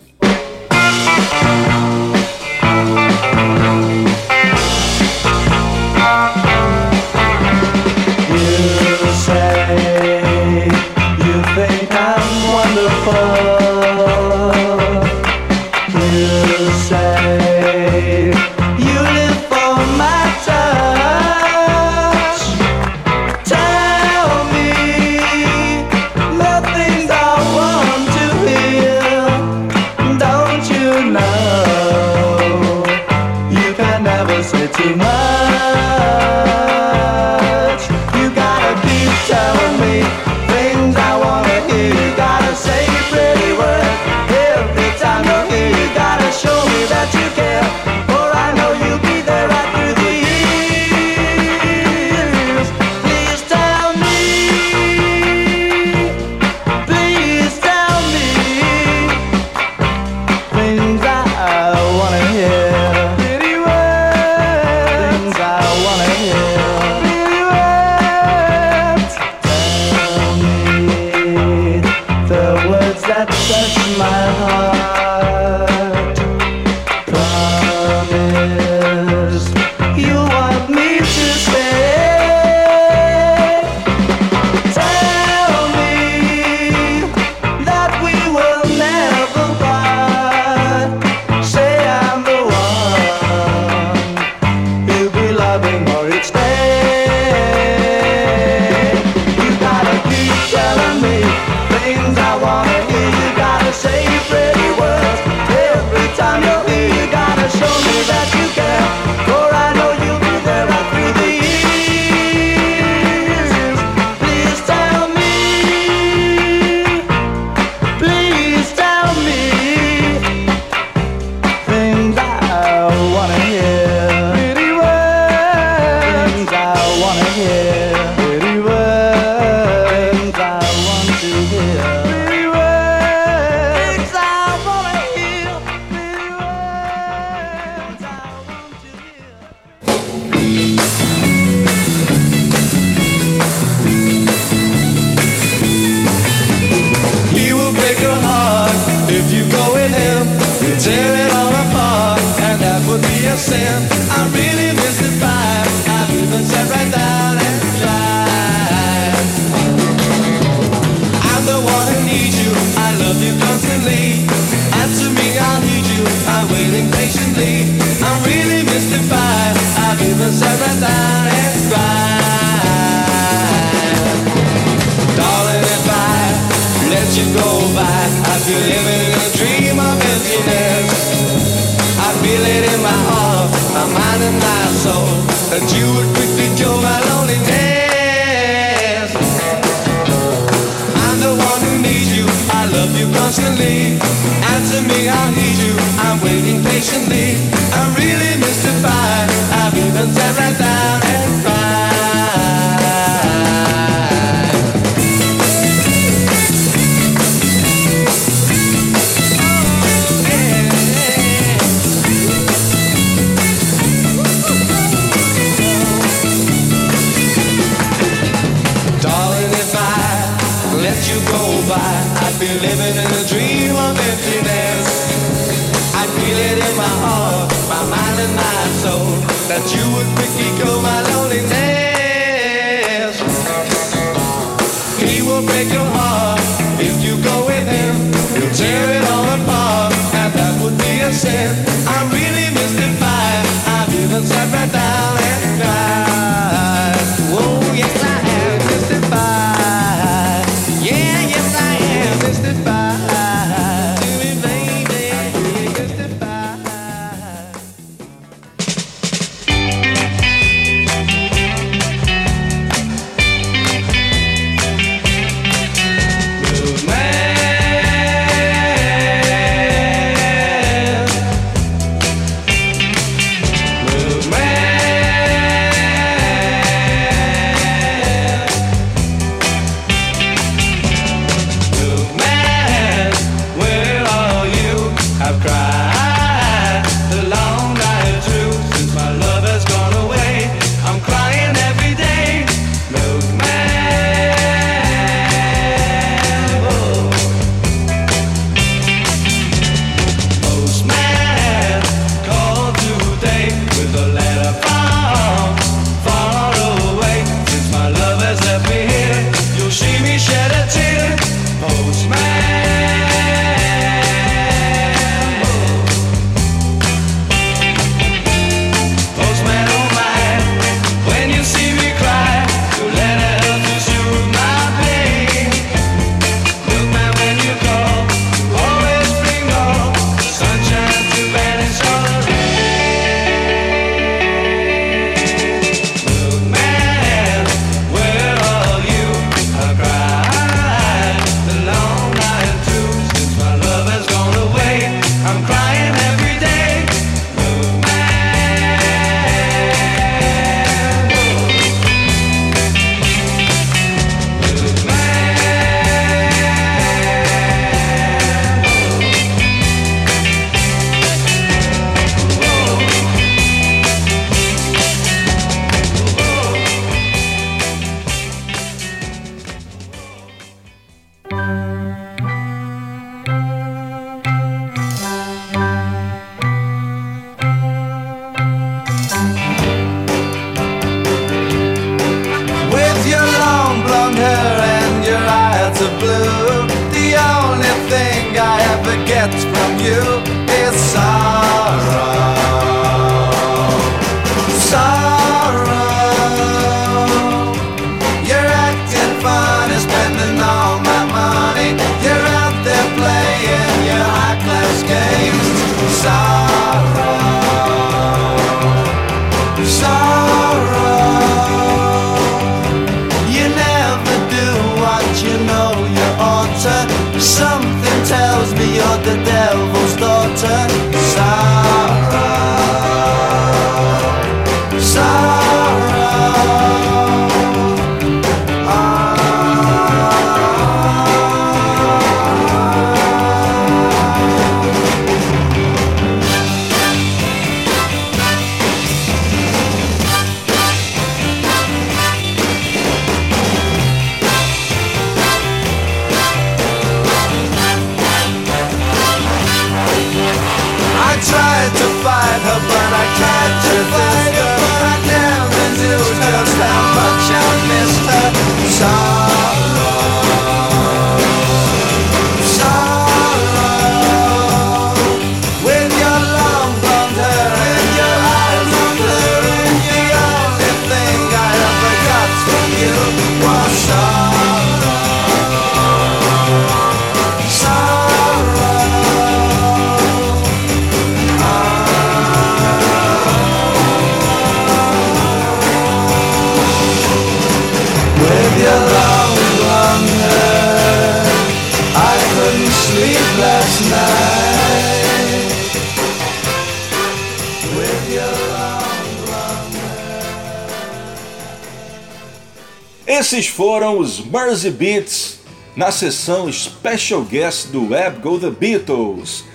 Esses foram os Mersey Beats na sessão Special Guest do Web Go The Beatles.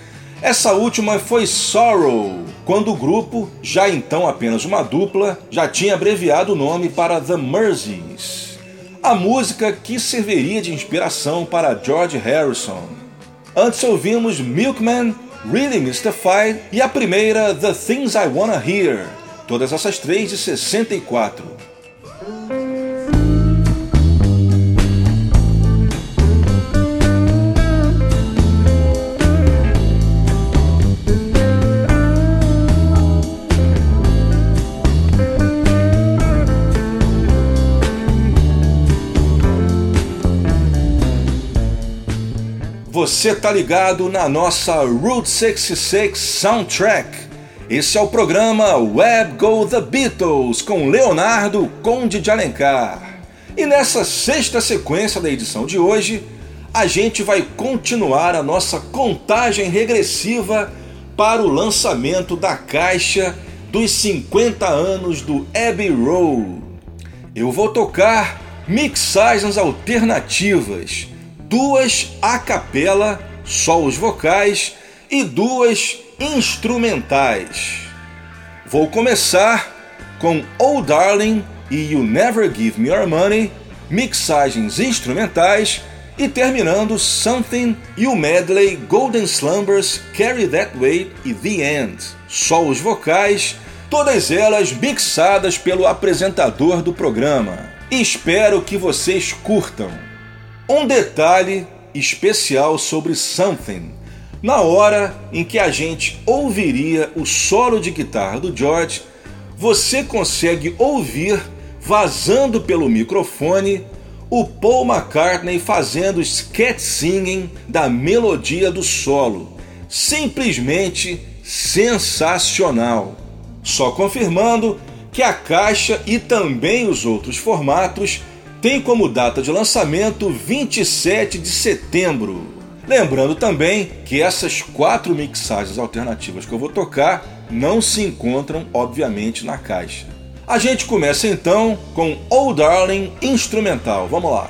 Essa última foi Sorrow, quando o grupo, já então apenas uma dupla, já tinha abreviado o nome para The Merseys. A música que serviria de inspiração para George Harrison. Antes ouvimos Milkman, Really Mystified e a primeira The Things I Wanna Hear, todas essas três de 64. Você tá ligado na nossa Route 66 Soundtrack. Esse é o programa Web Go The Beatles com Leonardo Conde de Alencar. E nessa sexta sequência da edição de hoje, a gente vai continuar a nossa contagem regressiva para o lançamento da caixa dos 50 anos do Abbey Road. Eu vou tocar mixagens alternativas duas a capela, só os vocais, e duas instrumentais. Vou começar com Oh Darling e You Never Give Me Your Money, mixagens instrumentais, e terminando Something e o medley Golden Slumbers, Carry That Way e The End, só os vocais, todas elas mixadas pelo apresentador do programa. Espero que vocês curtam. Um detalhe especial sobre Something. Na hora em que a gente ouviria o solo de guitarra do George, você consegue ouvir vazando pelo microfone o Paul McCartney fazendo sketch singing da melodia do solo. Simplesmente sensacional. Só confirmando que a caixa e também os outros formatos tem como data de lançamento 27 de setembro. Lembrando também que essas quatro mixagens alternativas que eu vou tocar não se encontram, obviamente, na caixa. A gente começa então com Oh Darling instrumental. Vamos lá.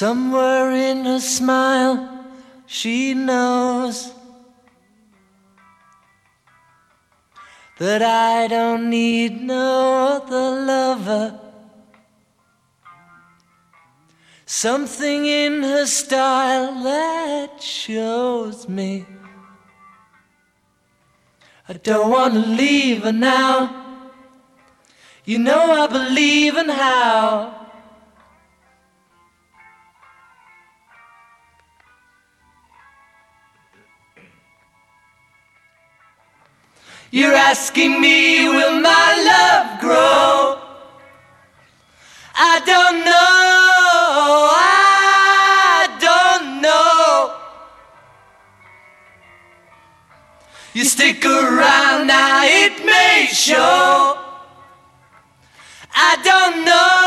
Somewhere in her smile, she knows that I don't need no other lover. Something in her style that shows me I don't want to leave her now. You know I believe in how. You're asking me, will my love grow? I don't know. I don't know. You stick around now, it may show. I don't know.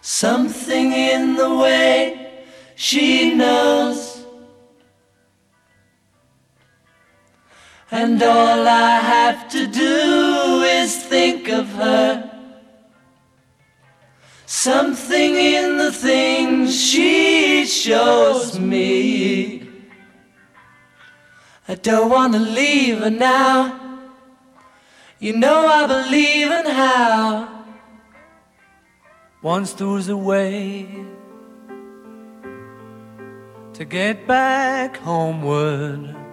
Something in the way she knows. And all I have to do is think of her. Something in the things she shows me. I don't want to leave her now. You know I believe in how. Once there was a way to get back homeward.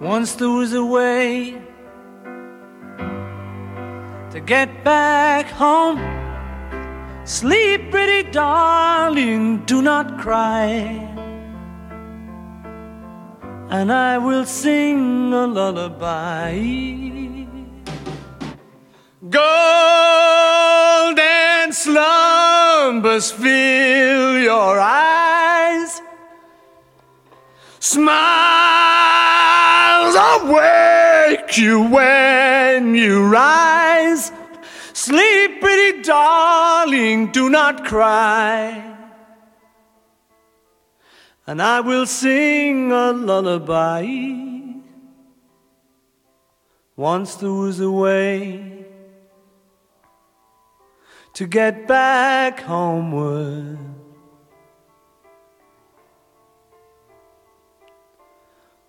Once there was a way to get back home. Sleep, pretty darling, do not cry. And I will sing a lullaby. Golden slumbers fill your eyes. Smiles wake you when you rise. Sleepy darling, do not cry. And I will sing a lullaby. Once there was a way to get back homeward.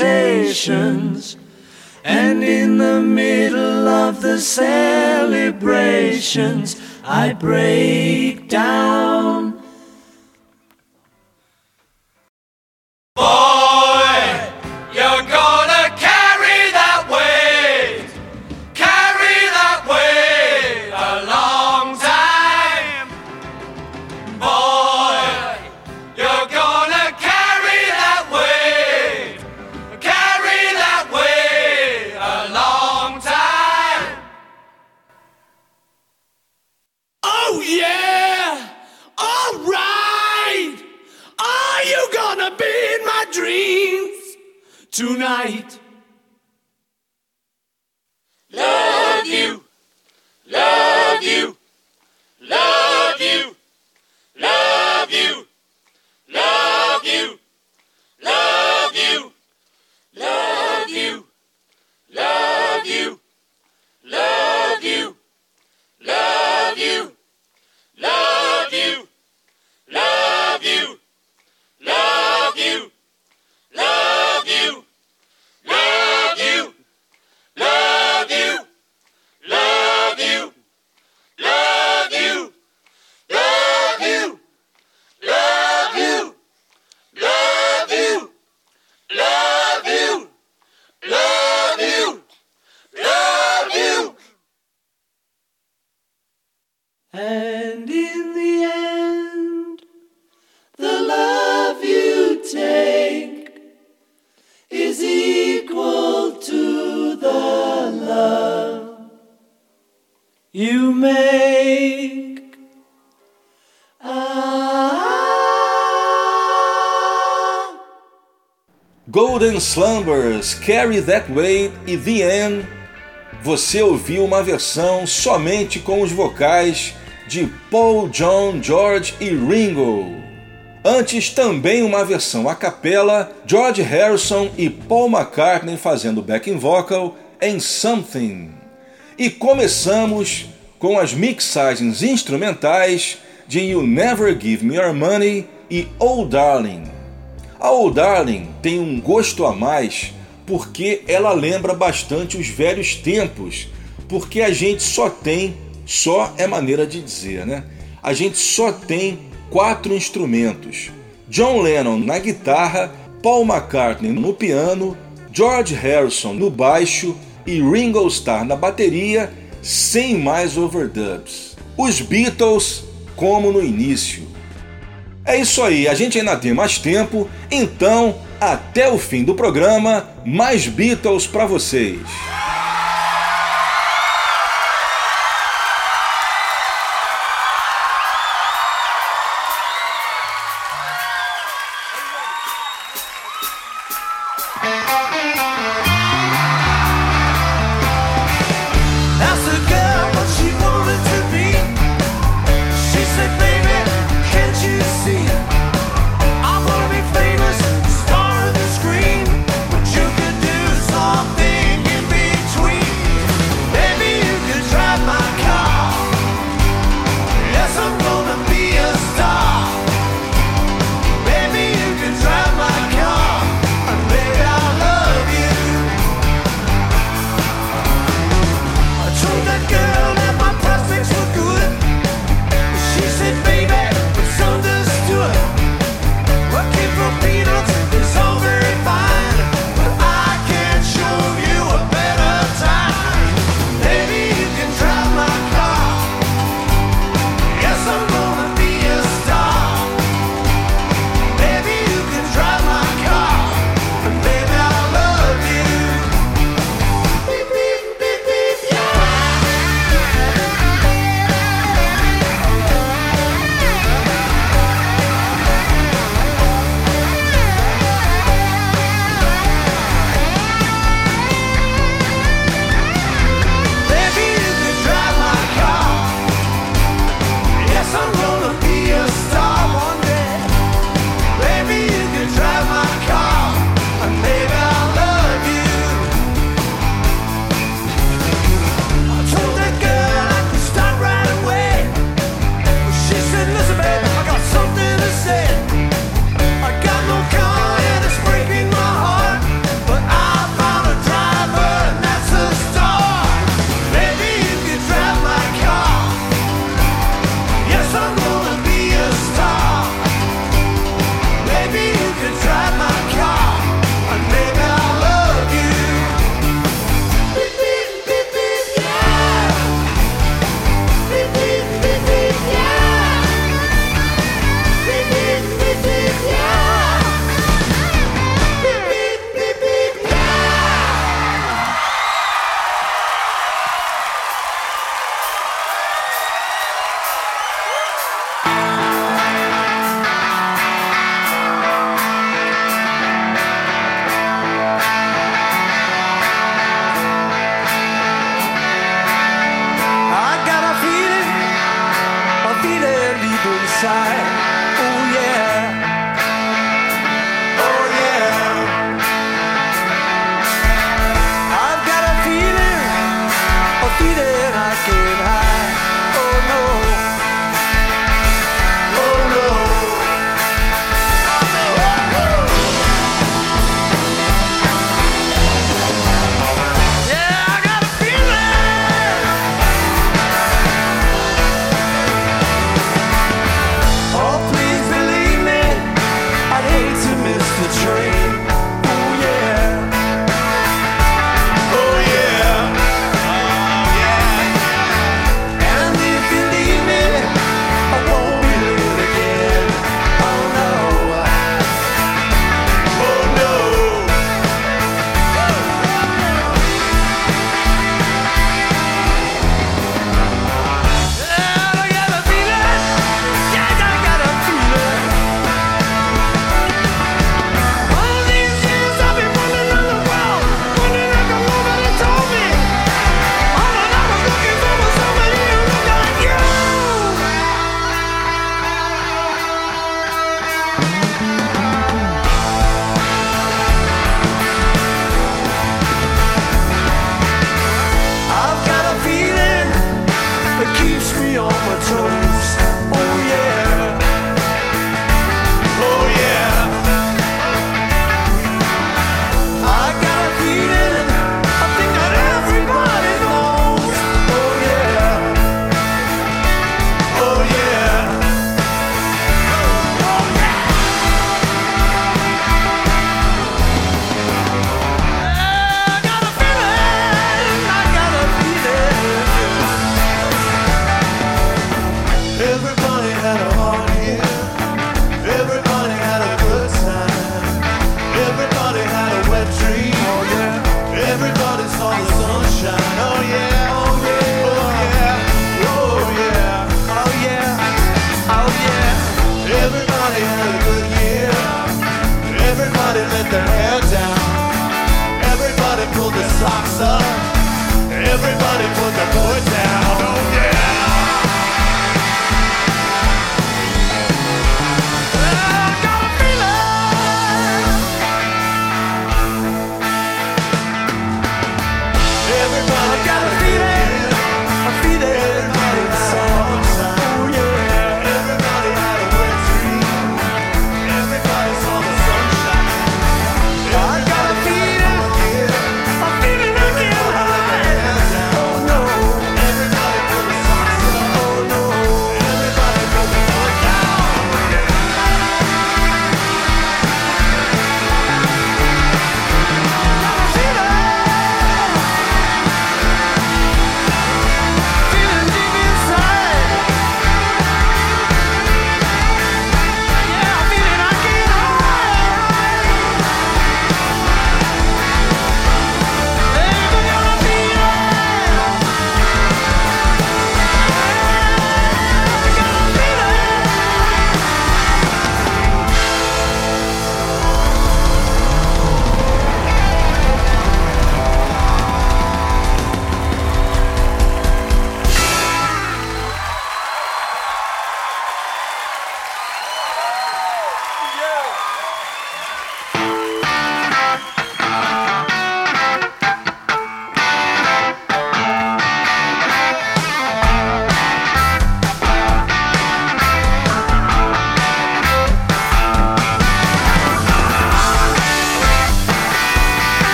Invitations. And in the middle of the celebrations, I break down. Carry That Weight e The End, você ouviu uma versão somente com os vocais de Paul, John, George e Ringo. Antes também uma versão a capela, George Harrison e Paul McCartney fazendo backing vocal em Something. E começamos com as mixagens instrumentais de You Never Give Me Your Money e Oh Darling. A Oh Darling tem um gosto a mais porque ela lembra bastante os velhos tempos, porque a gente só tem, só é maneira de dizer, né? A gente só tem quatro instrumentos: John Lennon na guitarra, Paul McCartney no piano, George Harrison no baixo e Ringo Starr na bateria, sem mais overdubs. Os Beatles, como no início. É isso aí, a gente ainda tem mais tempo, então até o fim do programa, mais Beatles para vocês.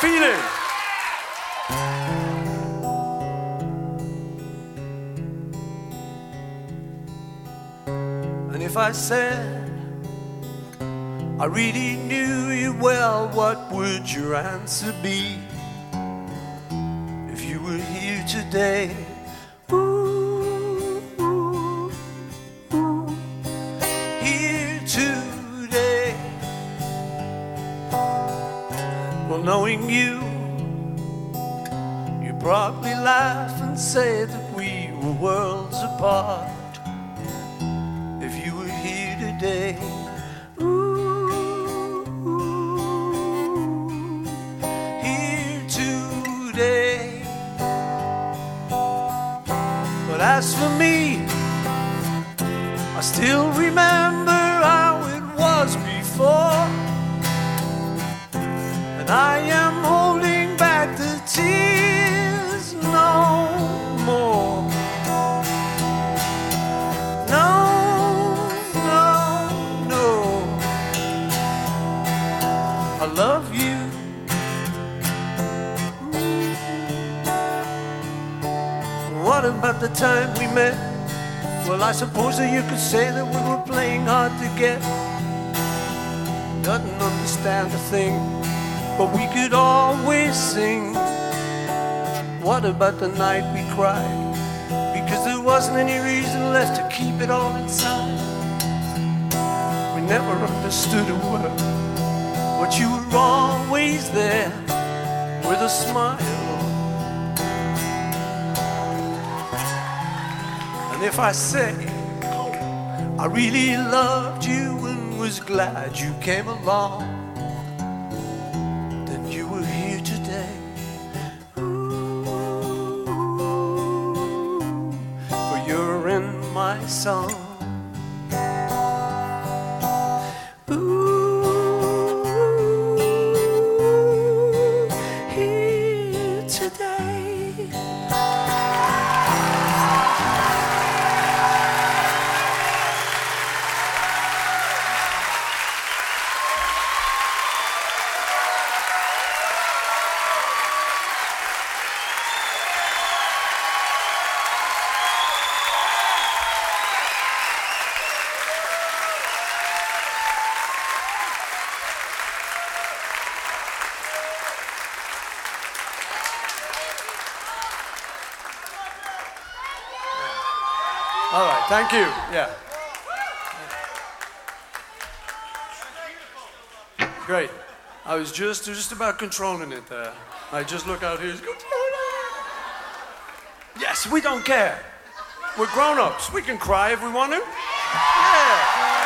Feeling. And if I said I really knew you well, what would your answer be? If you were here today, probably laugh and say that we were worlds apart. Suppose that you could say that we were playing hard to get. Doesn't understand a thing, but we could always sing. What about the night we cried? Because there wasn't any reason left to keep it all inside. We never understood a word, but you were always there with a smile. If I say oh, I really loved you and was glad you came along, I was just just about controlling it there. I just look out here. Yes, we don't care. We're grown-ups. We can cry if we want to. Yeah.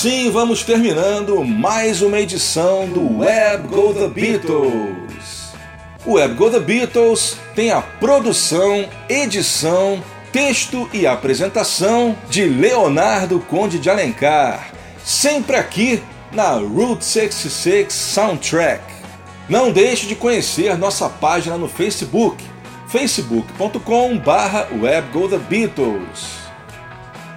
Assim vamos terminando mais uma edição do Web Go The Beatles. O Web Go The Beatles tem a produção, edição, texto e apresentação de Leonardo Conde de Alencar, sempre aqui na Route 66 Soundtrack. Não deixe de conhecer nossa página no Facebook, facebook.com/webgothebeatles.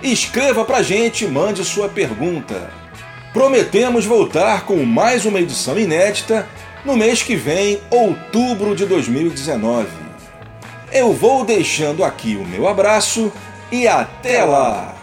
Escreva pra gente mande sua pergunta. Prometemos voltar com mais uma edição inédita no mês que vem, outubro de 2019. Eu vou deixando aqui o meu abraço e até lá!